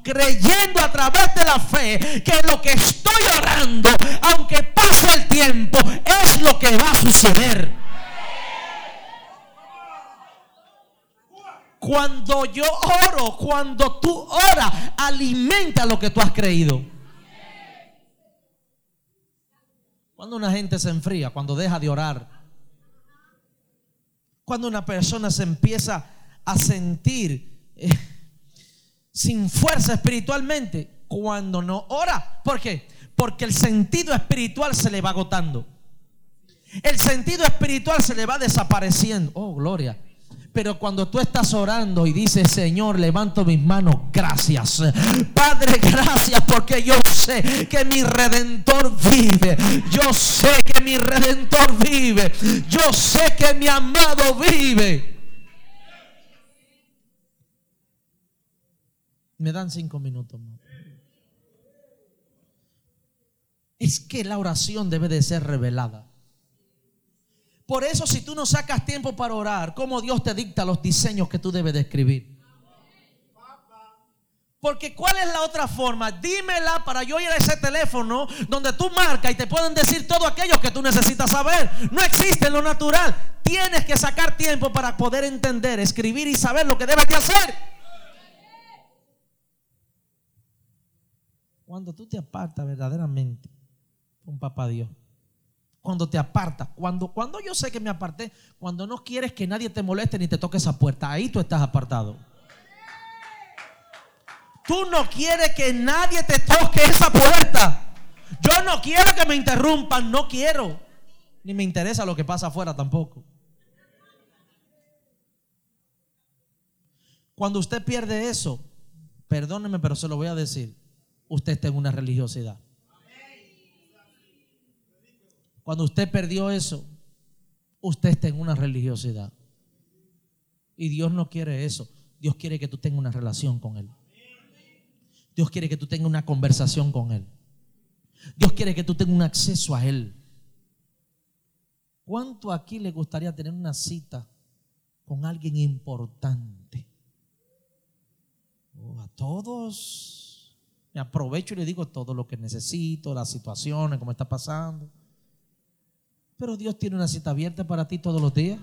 creyendo a través de la fe que lo que estoy orando, aunque pase el tiempo, es lo que va a suceder. Cuando yo oro, cuando tú oras, alimenta lo que tú has creído. Cuando una gente se enfría, cuando deja de orar. Cuando una persona se empieza a sentir eh, sin fuerza espiritualmente, cuando no ora. ¿Por qué? Porque el sentido espiritual se le va agotando. El sentido espiritual se le va desapareciendo. Oh, gloria. Pero cuando tú estás orando y dices, Señor, levanto mis manos, gracias. Padre, gracias porque yo sé que mi redentor vive. Yo sé que mi redentor vive. Yo sé que mi amado vive. Me dan cinco minutos más. Es que la oración debe de ser revelada. Por eso si tú no sacas tiempo para orar, ¿cómo Dios te dicta los diseños que tú debes de escribir? Porque ¿cuál es la otra forma? Dímela para yo ir a ese teléfono donde tú marcas y te pueden decir todo aquello que tú necesitas saber. No existe en lo natural. Tienes que sacar tiempo para poder entender, escribir y saber lo que debes de hacer. Cuando tú te apartas verdaderamente con papá Dios cuando te apartas. Cuando, cuando yo sé que me aparté, cuando no quieres que nadie te moleste ni te toque esa puerta, ahí tú estás apartado. Tú no quieres que nadie te toque esa puerta. Yo no quiero que me interrumpan, no quiero. Ni me interesa lo que pasa afuera tampoco. Cuando usted pierde eso, perdóneme, pero se lo voy a decir, usted está en una religiosidad. Cuando usted perdió eso, usted está en una religiosidad. Y Dios no quiere eso. Dios quiere que tú tengas una relación con Él. Dios quiere que tú tengas una conversación con Él. Dios quiere que tú tengas un acceso a Él. ¿Cuánto aquí le gustaría tener una cita con alguien importante? Oh, a todos. Aprovecho y le digo todo lo que necesito, las situaciones, cómo está pasando. Pero Dios tiene una cita abierta para ti todos los días.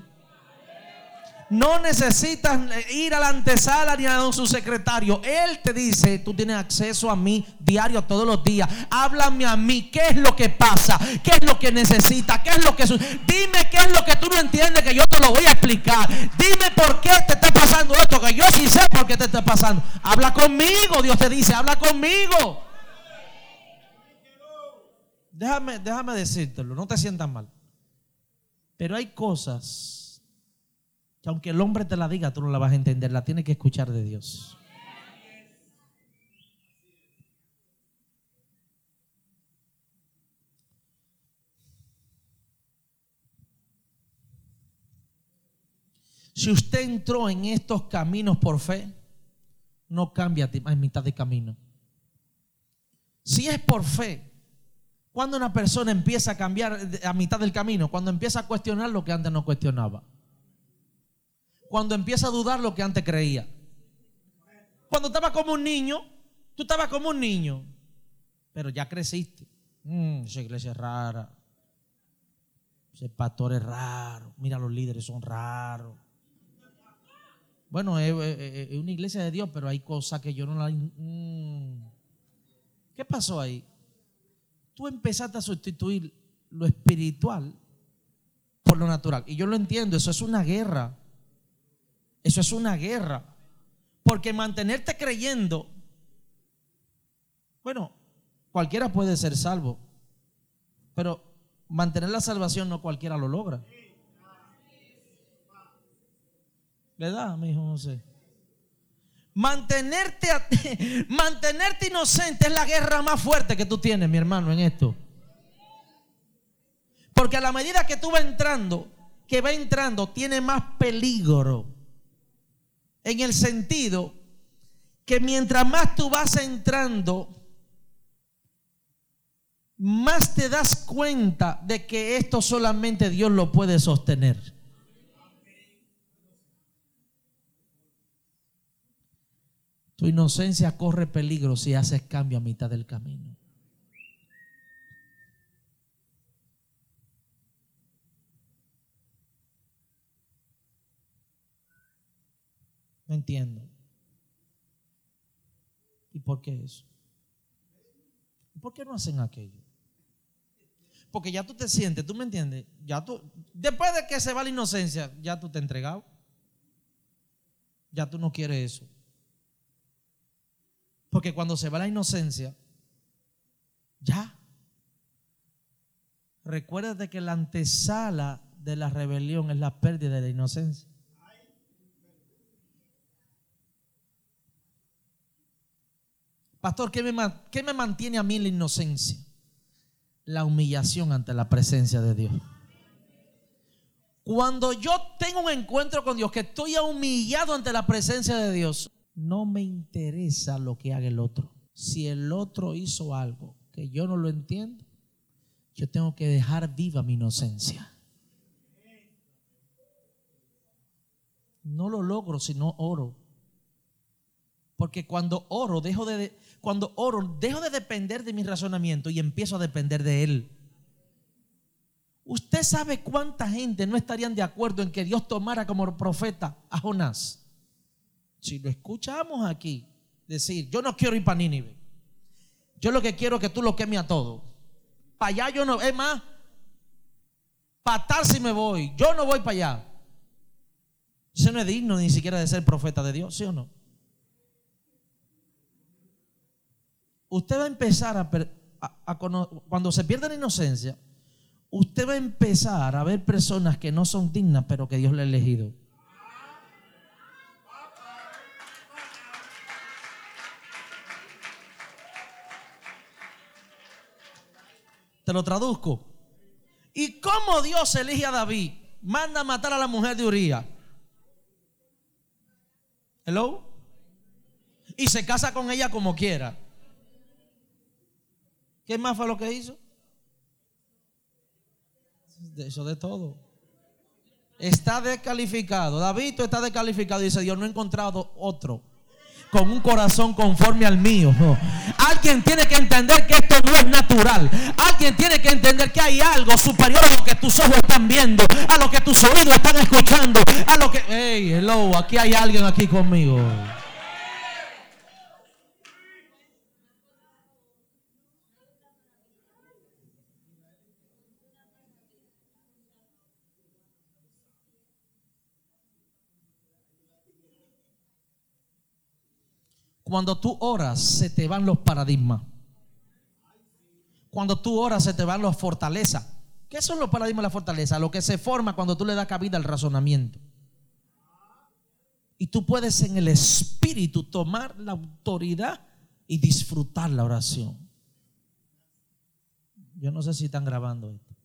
No necesitas ir a la antesala ni a su secretario. Él te dice, tú tienes acceso a mí diario todos los días. Háblame a mí, ¿qué es lo que pasa? ¿Qué es lo que necesitas? ¿Qué es lo que Dime qué es lo que tú no entiendes que yo te lo voy a explicar. Dime por qué te está pasando esto, que yo sí sé por qué te está pasando. Habla conmigo, Dios te dice, habla conmigo. Déjame, déjame decírtelo, no te sientas mal. Pero hay cosas que aunque el hombre te la diga, tú no la vas a entender, la tienes que escuchar de Dios. Si usted entró en estos caminos por fe, no cambia en mitad de camino. Si es por fe, cuando una persona empieza a cambiar a mitad del camino, cuando empieza a cuestionar lo que antes no cuestionaba. Cuando empieza a dudar lo que antes creía. Cuando estaba como un niño, tú estabas como un niño, pero ya creciste. Mm, esa iglesia es rara. Ese pastor es raro. Mira, los líderes son raros. Bueno, es, una iglesia de Dios, pero hay cosas que yo no la... Mm. ¿Qué pasó ahí? tú empezaste a sustituir lo espiritual por lo natural. Y yo lo entiendo, eso es una guerra. Eso es una guerra. Porque mantenerte creyendo, bueno, cualquiera puede ser salvo, pero mantener la salvación no cualquiera lo logra. ¿Verdad, mi hijo José? Mantenerte, a- mantenerte inocente es la guerra más fuerte que tú tienes, mi hermano, en esto. Porque a la medida que tú vas entrando, que va entrando, tiene más peligro. En el sentido que mientras más tú vas entrando, más te das cuenta de que esto solamente Dios lo puede sostener. Tu inocencia corre peligro si haces cambio a mitad del camino. No entiendo. ¿Y por qué eso? ¿Y ¿Por qué no hacen aquello? Porque ya tú te sientes, ¿tú me entiendes? Ya tú, después de que se va la inocencia, ya tú te has entregado. Ya tú no quieres eso. Porque cuando se va la inocencia, ya. Recuérdate que la antesala de la rebelión es la pérdida de la inocencia. Pastor, ¿qué me, mantiene a mí la inocencia? La humillación ante la presencia de Dios. Cuando yo tengo un encuentro con Dios, que estoy humillado ante la presencia de Dios, no me interesa lo que haga el otro. Si el otro hizo algo que yo no lo entiendo, yo tengo que dejar viva mi inocencia. No lo logro si no oro. Porque cuando oro, dejo de, cuando oro, dejo de depender de mi razonamiento y empiezo a depender de Él. Usted sabe cuánta gente no estarían de acuerdo en que Dios tomara como profeta a Jonás. Si lo escuchamos aquí decir, yo no quiero ir para Nínive. Yo lo que quiero es que tú lo quemes a todo. Para allá yo no, es más, para tal si me voy. Yo no voy para allá. Eso no es digno ni siquiera de ser profeta de Dios, ¿sí o no? Usted va a empezar a, cuando se pierde la inocencia, usted va a empezar a ver personas que no son dignas, pero que Dios le ha elegido. Te lo traduzco. ¿Y cómo Dios elige a David? Manda a matar a la mujer de Uría. Hello. Y se casa con ella como quiera. ¿Qué más fue lo que hizo? Eso de todo. Está descalificado. David está descalificado. Dice Dios, no he encontrado otro con un corazón conforme al mío. Alguien tiene que entender que esto no es natural. Alguien tiene que entender que hay algo superior a lo que tus ojos están viendo, a lo que tus oídos están escuchando, a lo que... Hey, hello, aquí hay alguien aquí conmigo. Cuando tú oras, se te van los paradigmas. Cuando tú oras, se te van las fortalezas. ¿Qué son los paradigmas de la fortaleza? Lo que se forma cuando tú le das cabida al razonamiento. Y tú puedes en el espíritu tomar la autoridad y disfrutar la oración. Yo no sé si están grabando esto.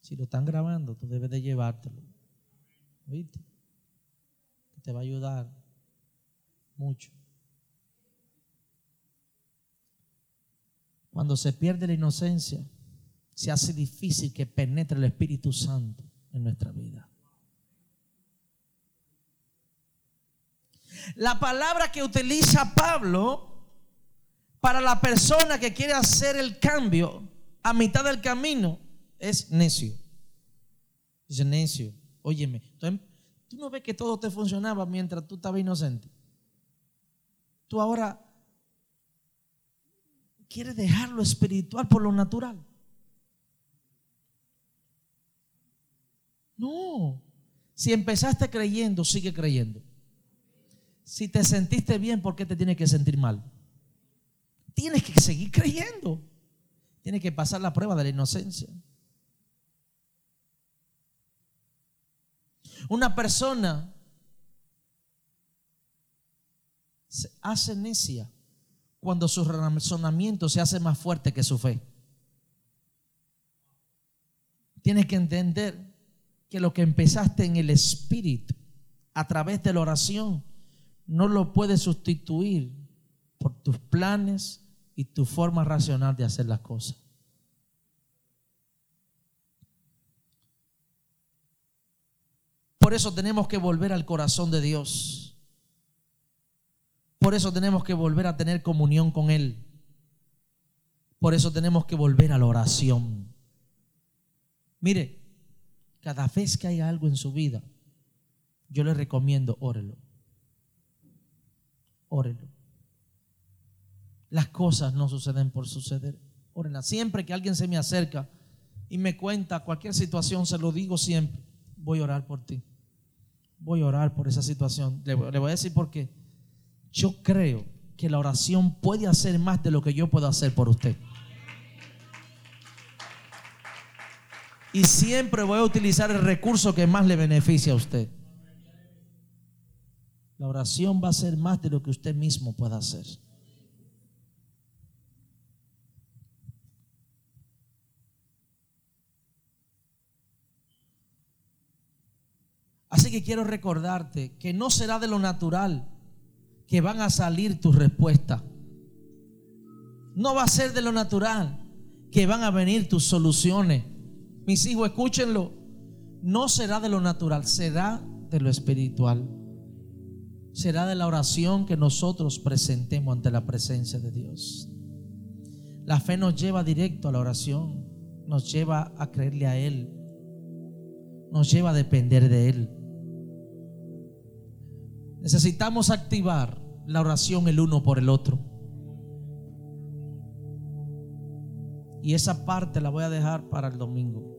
Si lo están grabando, tú debes de llevártelo. ¿Viste? Te va a ayudar mucho. Cuando se pierde la inocencia, se hace difícil que penetre el Espíritu Santo en nuestra vida. La palabra que utiliza Pablo para la persona que quiere hacer el cambio a mitad del camino es necio. Dice necio, óyeme, tú, tú no ves que todo te funcionaba mientras tú estabas inocente. Tú ahora quieres dejar lo espiritual por lo natural. No, Si empezaste creyendo, sigue creyendo. Si te sentiste bien, ¿por qué te tienes que sentir mal? Tienes que seguir creyendo. Tienes que pasar la prueba de la inocencia. Una persona se hace necia cuando su razonamiento se hace más fuerte que su fe. Tienes que entender que lo que empezaste en el Espíritu a través de la oración no lo puedes sustituir por tus planes y tu forma racional de hacer las cosas. Por eso tenemos que volver al corazón de Dios. Por eso tenemos que volver a tener comunión con Él. Por eso tenemos que volver a la oración. Mire, cada vez que hay algo en su vida, yo le recomiendo, órelo. Órelo. Las cosas no suceden por suceder. Órela. Siempre que alguien se me acerca y me cuenta cualquier situación, se lo digo siempre, voy a orar por ti. Voy a orar por esa situación. Le voy a decir por qué. Yo creo que la oración puede hacer más de lo que yo puedo hacer por usted. Y siempre voy a utilizar el recurso que más le beneficia a usted. La oración va a ser más de lo que usted mismo pueda hacer. Así que quiero recordarte que no será de lo natural que van a salir tus respuestas. No va a ser de lo natural que van a venir tus soluciones. Mis hijos, escúchenlo. No será de lo natural, será de lo espiritual. Será de la oración que nosotros presentemos ante la presencia de Dios. La fe nos lleva directo a la oración, nos lleva a creerle a Él, nos lleva a depender de Él. Necesitamos activar la oración el uno por el otro. Y esa parte la voy a dejar para el domingo.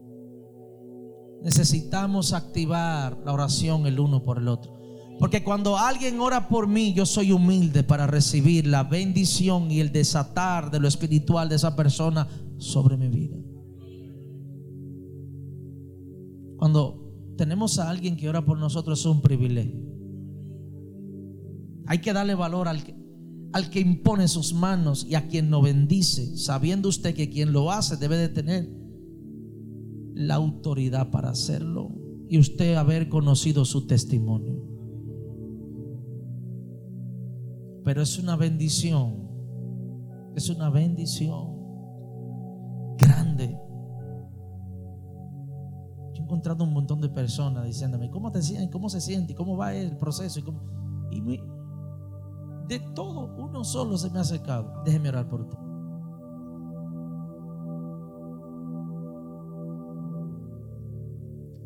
Necesitamos activar la oración el uno por el otro. Porque cuando alguien ora por mí, yo soy humilde para recibir la bendición y el desatar de lo espiritual de esa persona sobre mi vida. Cuando tenemos a alguien que ora por nosotros es un privilegio. Hay que darle valor al que, al que impone sus manos y a quien nos bendice, sabiendo usted que quien lo hace debe de tener la autoridad para hacerlo y usted haber conocido su testimonio. Pero es una bendición, es una bendición grande. Yo he encontrado un montón de personas diciéndome, ¿cómo te sientes? ¿Cómo se siente? ¿Cómo va el proceso? Y, cómo? y me- de todo, uno solo se me ha acercado. Déjeme orar por usted.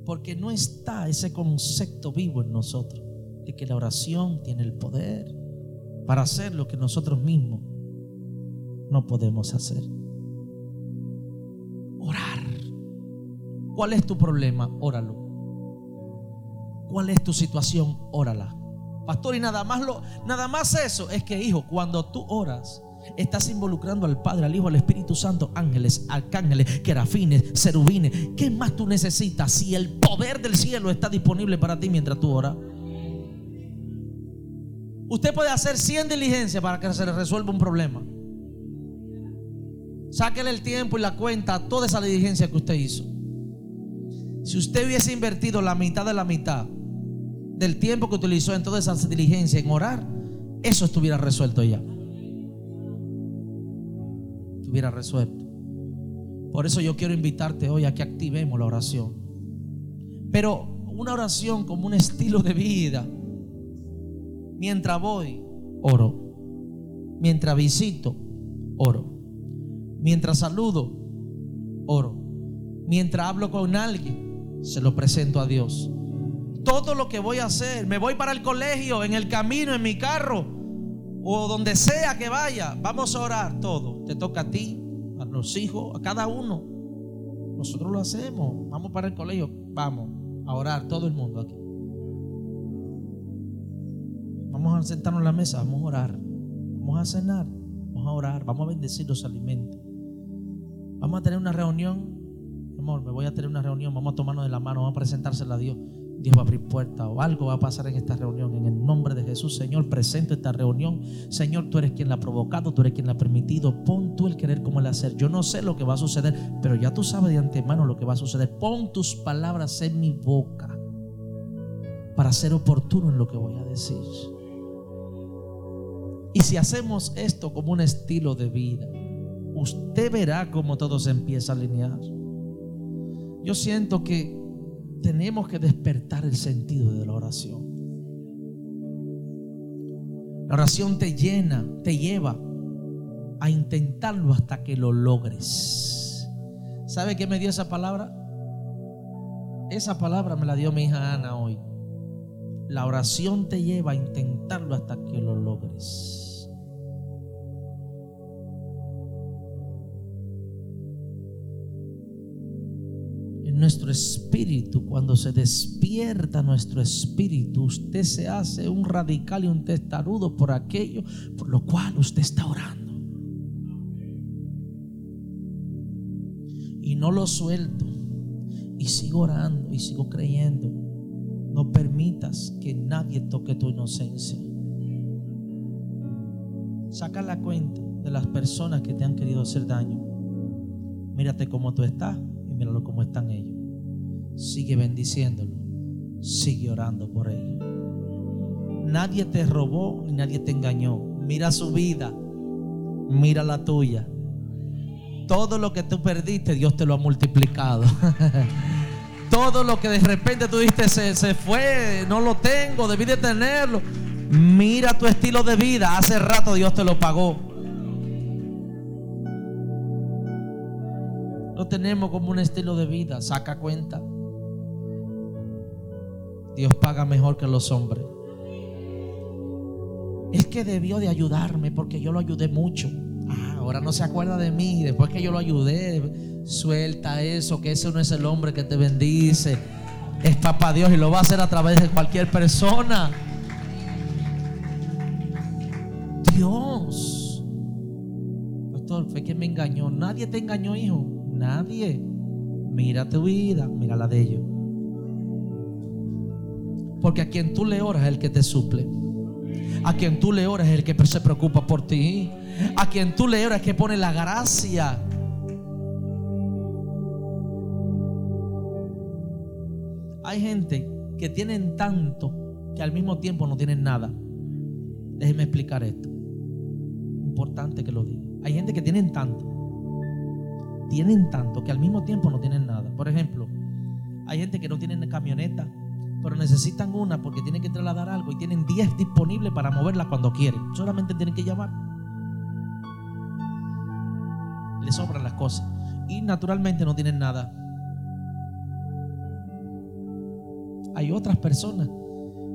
Porque no está ese concepto vivo en nosotros de que la oración tiene el poder para hacer lo que nosotros mismos no podemos hacer. Orar. ¿Cuál es tu problema? Óralo. ¿Cuál es tu situación? Órala. Pastor, y nada más lo, nada más eso es que, hijo, cuando tú oras, estás involucrando al Padre, al Hijo, al Espíritu Santo, ángeles, arcángeles, querafines, serubines. ¿Qué más tú necesitas si el poder del cielo está disponible para ti mientras tú oras? Usted puede hacer 100 diligencias para que se le resuelva un problema. Sáquele el tiempo y la cuenta a toda esa diligencia que usted hizo. Si usted hubiese invertido la mitad de la mitad del tiempo que utilizó en toda esa diligencia en orar, eso estuviera resuelto ya. Estuviera resuelto. Por eso yo quiero invitarte hoy a que activemos la oración. Pero una oración como un estilo de vida. Mientras voy, oro. Mientras visito, oro. Mientras saludo, oro. Mientras hablo con alguien, se lo presento a Dios. Todo lo que voy a hacer, me voy para el colegio, en el camino, en mi carro, o donde sea que vaya, vamos a orar todo. Te toca a ti, a los hijos, a cada uno. Nosotros lo hacemos. Vamos para el colegio, vamos a orar todo el mundo aquí. vamos a sentarnos en la mesa, vamos a orar, vamos a cenar, vamos a orar, vamos a bendecir los alimentos. Vamos a tener una reunión, amor, me voy a tener una reunión, vamos a tomarnos de la mano, vamos a presentársela a Dios. Dios va a abrir puertas o algo va a pasar en esta reunión. En el nombre de Jesús, Señor, presento esta reunión. Señor, tú eres quien la ha provocado, tú eres quien la ha permitido. Pon tú el querer como el hacer. Yo no sé lo que va a suceder, pero ya tú sabes de antemano lo que va a suceder. Pon tus palabras en mi boca para ser oportuno en lo que voy a decir. Y si hacemos esto como un estilo de vida, usted verá cómo todo se empieza a alinear. Yo siento que tenemos que despertar el sentido de la oración. La oración te llena, te lleva a intentarlo hasta que lo logres. ¿Sabe qué me dio esa palabra? Esa palabra me la dio mi hija Ana hoy. La oración te lleva a intentarlo hasta que lo logres. Espíritu, cuando se despierta nuestro espíritu, usted se hace un radical y un testarudo por aquello por lo cual usted está orando. Y no lo suelto. Y sigo orando y sigo creyendo. No permitas que nadie toque tu inocencia. Saca la cuenta de las personas que te han querido hacer daño. Mírate cómo tú estás y míralo cómo están ellos. Sigue bendiciéndolo. Sigue orando por ellos. Nadie te robó ni nadie te engañó. Mira su vida. Mira la tuya. Todo lo que tú perdiste, Dios te lo ha multiplicado. Todo lo que de repente tú dijiste se, se fue, no lo tengo, debí de tenerlo. Mira tu estilo de vida. Hace rato Dios te lo pagó. Lo tenemos como un estilo de vida. Saca cuenta. Dios paga mejor que los hombres. Es que debió de ayudarme porque yo lo ayudé mucho. Ah, ahora no se acuerda de mí. Después que yo lo ayudé, suelta eso, que ese no es el hombre que te bendice. Es papá Dios y lo va a hacer a través de cualquier persona. Dios. Pastor, fue quien me engañó. Nadie te engañó, hijo. Nadie. Mira tu vida, mira la de ellos. Porque a quien tú le oras es el que te suple. A quien tú le oras es el que se preocupa por ti. A quien tú le oras es que pone la gracia. Hay gente que tienen tanto que al mismo tiempo no tienen nada. Déjeme explicar esto. Importante que lo diga. Hay gente que tienen tanto. Tienen tanto que al mismo tiempo no tienen nada. Por ejemplo, hay gente que no tienen camioneta, pero necesitan una porque tienen que trasladar algo y tienen 10 disponibles para moverla cuando quieren. Solamente tienen que llamar. Les sobran las cosas. Y naturalmente no tienen nada. Hay otras personas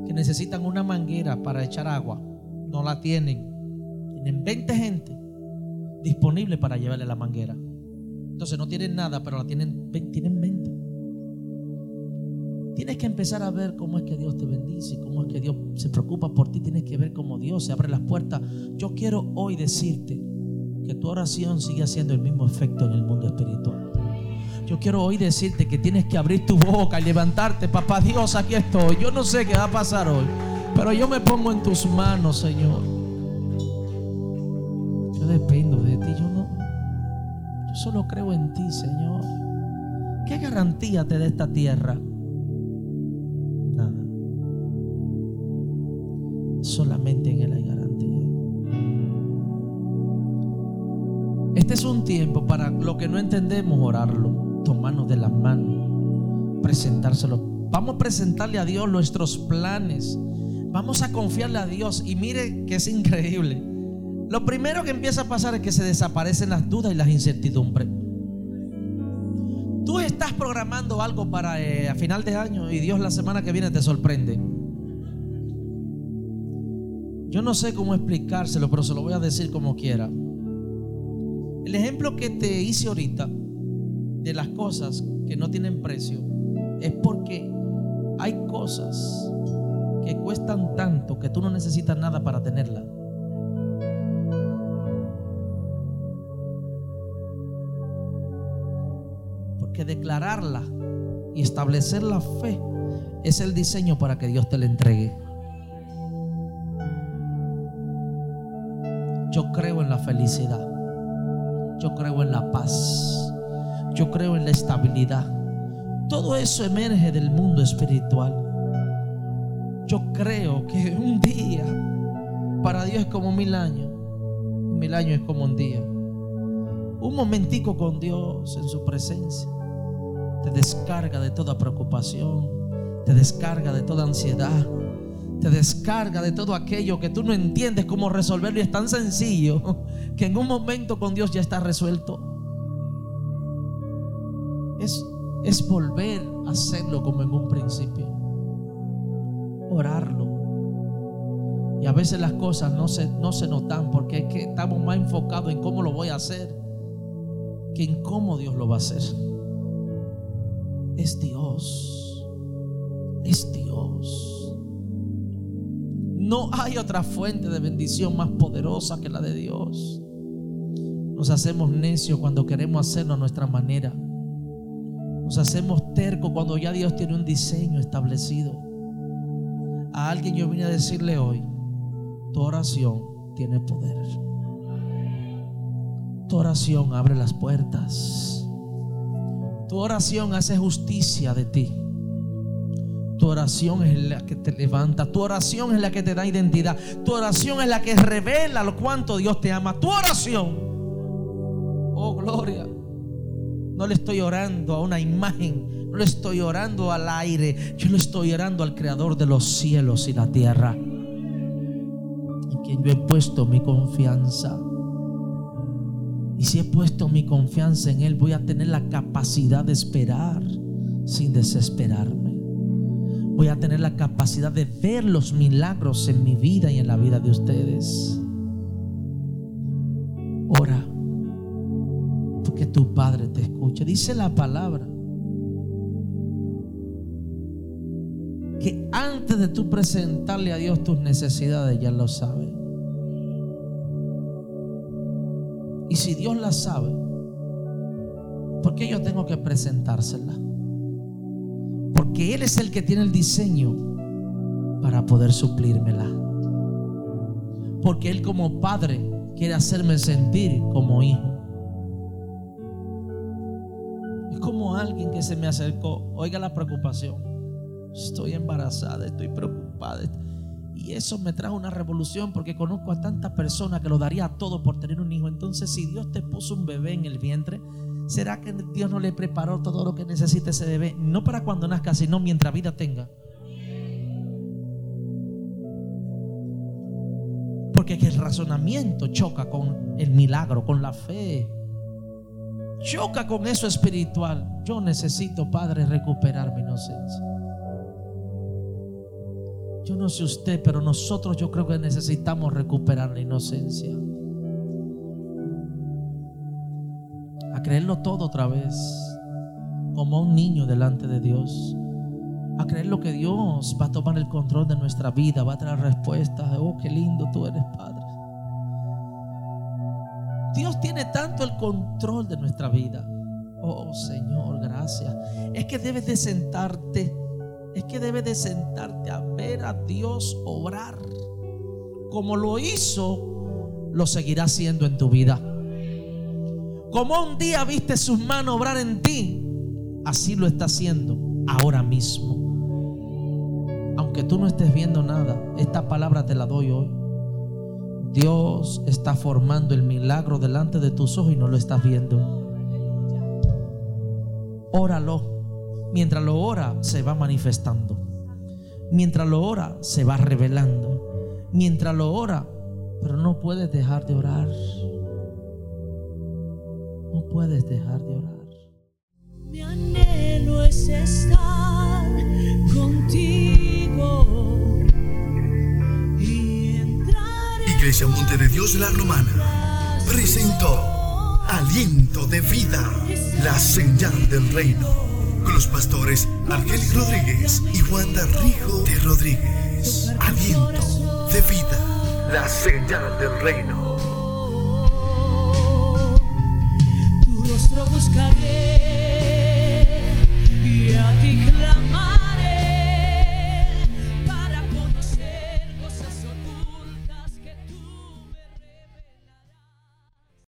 que necesitan una manguera para echar agua. No la tienen. Tienen 20 gente disponible para llevarle la manguera. Entonces no tienen nada, pero la tienen, tienen 20. Tienes que empezar a ver cómo es que Dios te bendice, cómo es que Dios se preocupa por ti. Tienes que ver cómo Dios se abre las puertas. Yo quiero hoy decirte que tu oración sigue haciendo el mismo efecto en el mundo espiritual. Yo quiero hoy decirte que tienes que abrir tu boca y levantarte. Papá Dios, aquí estoy. Yo no sé qué va a pasar hoy, pero yo me pongo en tus manos, Señor. Yo dependo de ti. Yo no. Yo solo creo en ti, Señor. ¿Qué garantía te da esta tierra? Solamente en Él hay garantía. Este es un tiempo para lo que no entendemos orarlo, tomarnos de las manos, presentárselo. Vamos a presentarle a Dios nuestros planes. Vamos a confiarle a Dios. Y mire que es increíble. Lo primero que empieza a pasar es que se desaparecen las dudas y las incertidumbres. Tú estás programando algo para eh, a final de año y Dios la semana que viene te sorprende. Yo no sé cómo explicárselo, pero se lo voy a decir como quiera. El ejemplo que te hice ahorita de las cosas que no tienen precio es porque hay cosas que cuestan tanto que tú no necesitas nada para tenerla. Porque declararla y establecer la fe es el diseño para que Dios te la entregue. Yo creo en la felicidad. Yo creo en la paz. Yo creo en la estabilidad. Todo eso emerge del mundo espiritual. Yo creo que un día para Dios es como mil años. Mil años es como un día. Un momentico con Dios en su presencia te descarga de toda preocupación, te descarga de toda ansiedad, te descarga de todo aquello que tú no entiendes cómo resolverlo y es tan sencillo que en un momento con Dios ya está resuelto. Es, es volver a hacerlo como en un principio. Orarlo. Y a veces las cosas no se, no se notan porque es que estamos más enfocados en cómo lo voy a hacer que en cómo Dios lo va a hacer. Es Dios. Es Dios. No hay otra fuente de bendición más poderosa que la de Dios. Nos hacemos necios cuando queremos hacerlo a nuestra manera. Nos hacemos tercos cuando ya Dios tiene un diseño establecido. A alguien yo vine a decirle hoy, tu oración tiene poder. Tu oración abre las puertas. Tu oración hace justicia de ti. Tu oración es la que te levanta. Tu oración es la que te da identidad. Tu oración es la que revela lo cuánto Dios te ama. Tu oración. Oh, gloria. No le estoy orando a una imagen. No le estoy orando al aire. Yo le estoy orando al creador de los cielos y la tierra. En quien yo he puesto mi confianza. Y si he puesto mi confianza en Él, voy a tener la capacidad de esperar sin desesperarme. Voy a tener la capacidad de ver los milagros en mi vida y en la vida de ustedes. Ora, porque tu Padre te escucha. Dice la palabra que antes de tú presentarle a Dios tus necesidades, ya lo sabe. Y si Dios la sabe, ¿por qué yo tengo que presentársela? Él es el que tiene el diseño para poder suplírmela. Porque Él como padre quiere hacerme sentir como hijo. Es como alguien que se me acercó. Oiga la preocupación. Estoy embarazada, estoy preocupada. Y eso me trajo una revolución porque conozco a tantas personas que lo daría todo por tener un hijo. Entonces, si Dios te puso un bebé en el vientre, ¿será que Dios no le preparó todo lo que necesita ese bebé? No para cuando nazca, sino mientras vida tenga. Porque que el razonamiento choca con el milagro, con la fe. Choca con eso espiritual. Yo necesito, Padre, recuperar mi inocencia. Yo no sé usted, pero nosotros yo creo que necesitamos recuperar la inocencia. A creerlo todo otra vez, como un niño delante de Dios. A creer lo que Dios va a tomar el control de nuestra vida, va a traer respuestas. Oh, qué lindo tú eres, Padre. Dios tiene tanto el control de nuestra vida. Oh, Señor, gracias. Es que debes de sentarte es que debes de sentarte a ver a Dios obrar. Como lo hizo, lo seguirá haciendo en tu vida. Como un día viste sus manos obrar en ti, así lo está haciendo ahora mismo. Aunque tú no estés viendo nada, esta palabra te la doy hoy. Dios está formando el milagro delante de tus ojos y no lo estás viendo. Óralo. Mientras lo ora, se va manifestando. Mientras lo ora, se va revelando. Mientras lo ora, pero no puedes dejar de orar. No puedes dejar de orar.
Mi anhelo es estar contigo y entrar en
Iglesia Monte de Dios La Romana presentó Aliento de Vida, la señal del reino, con los pastores Argelis Rodríguez y Wanda Rijo de Rodríguez. la señal del reino. rostro buscaré y a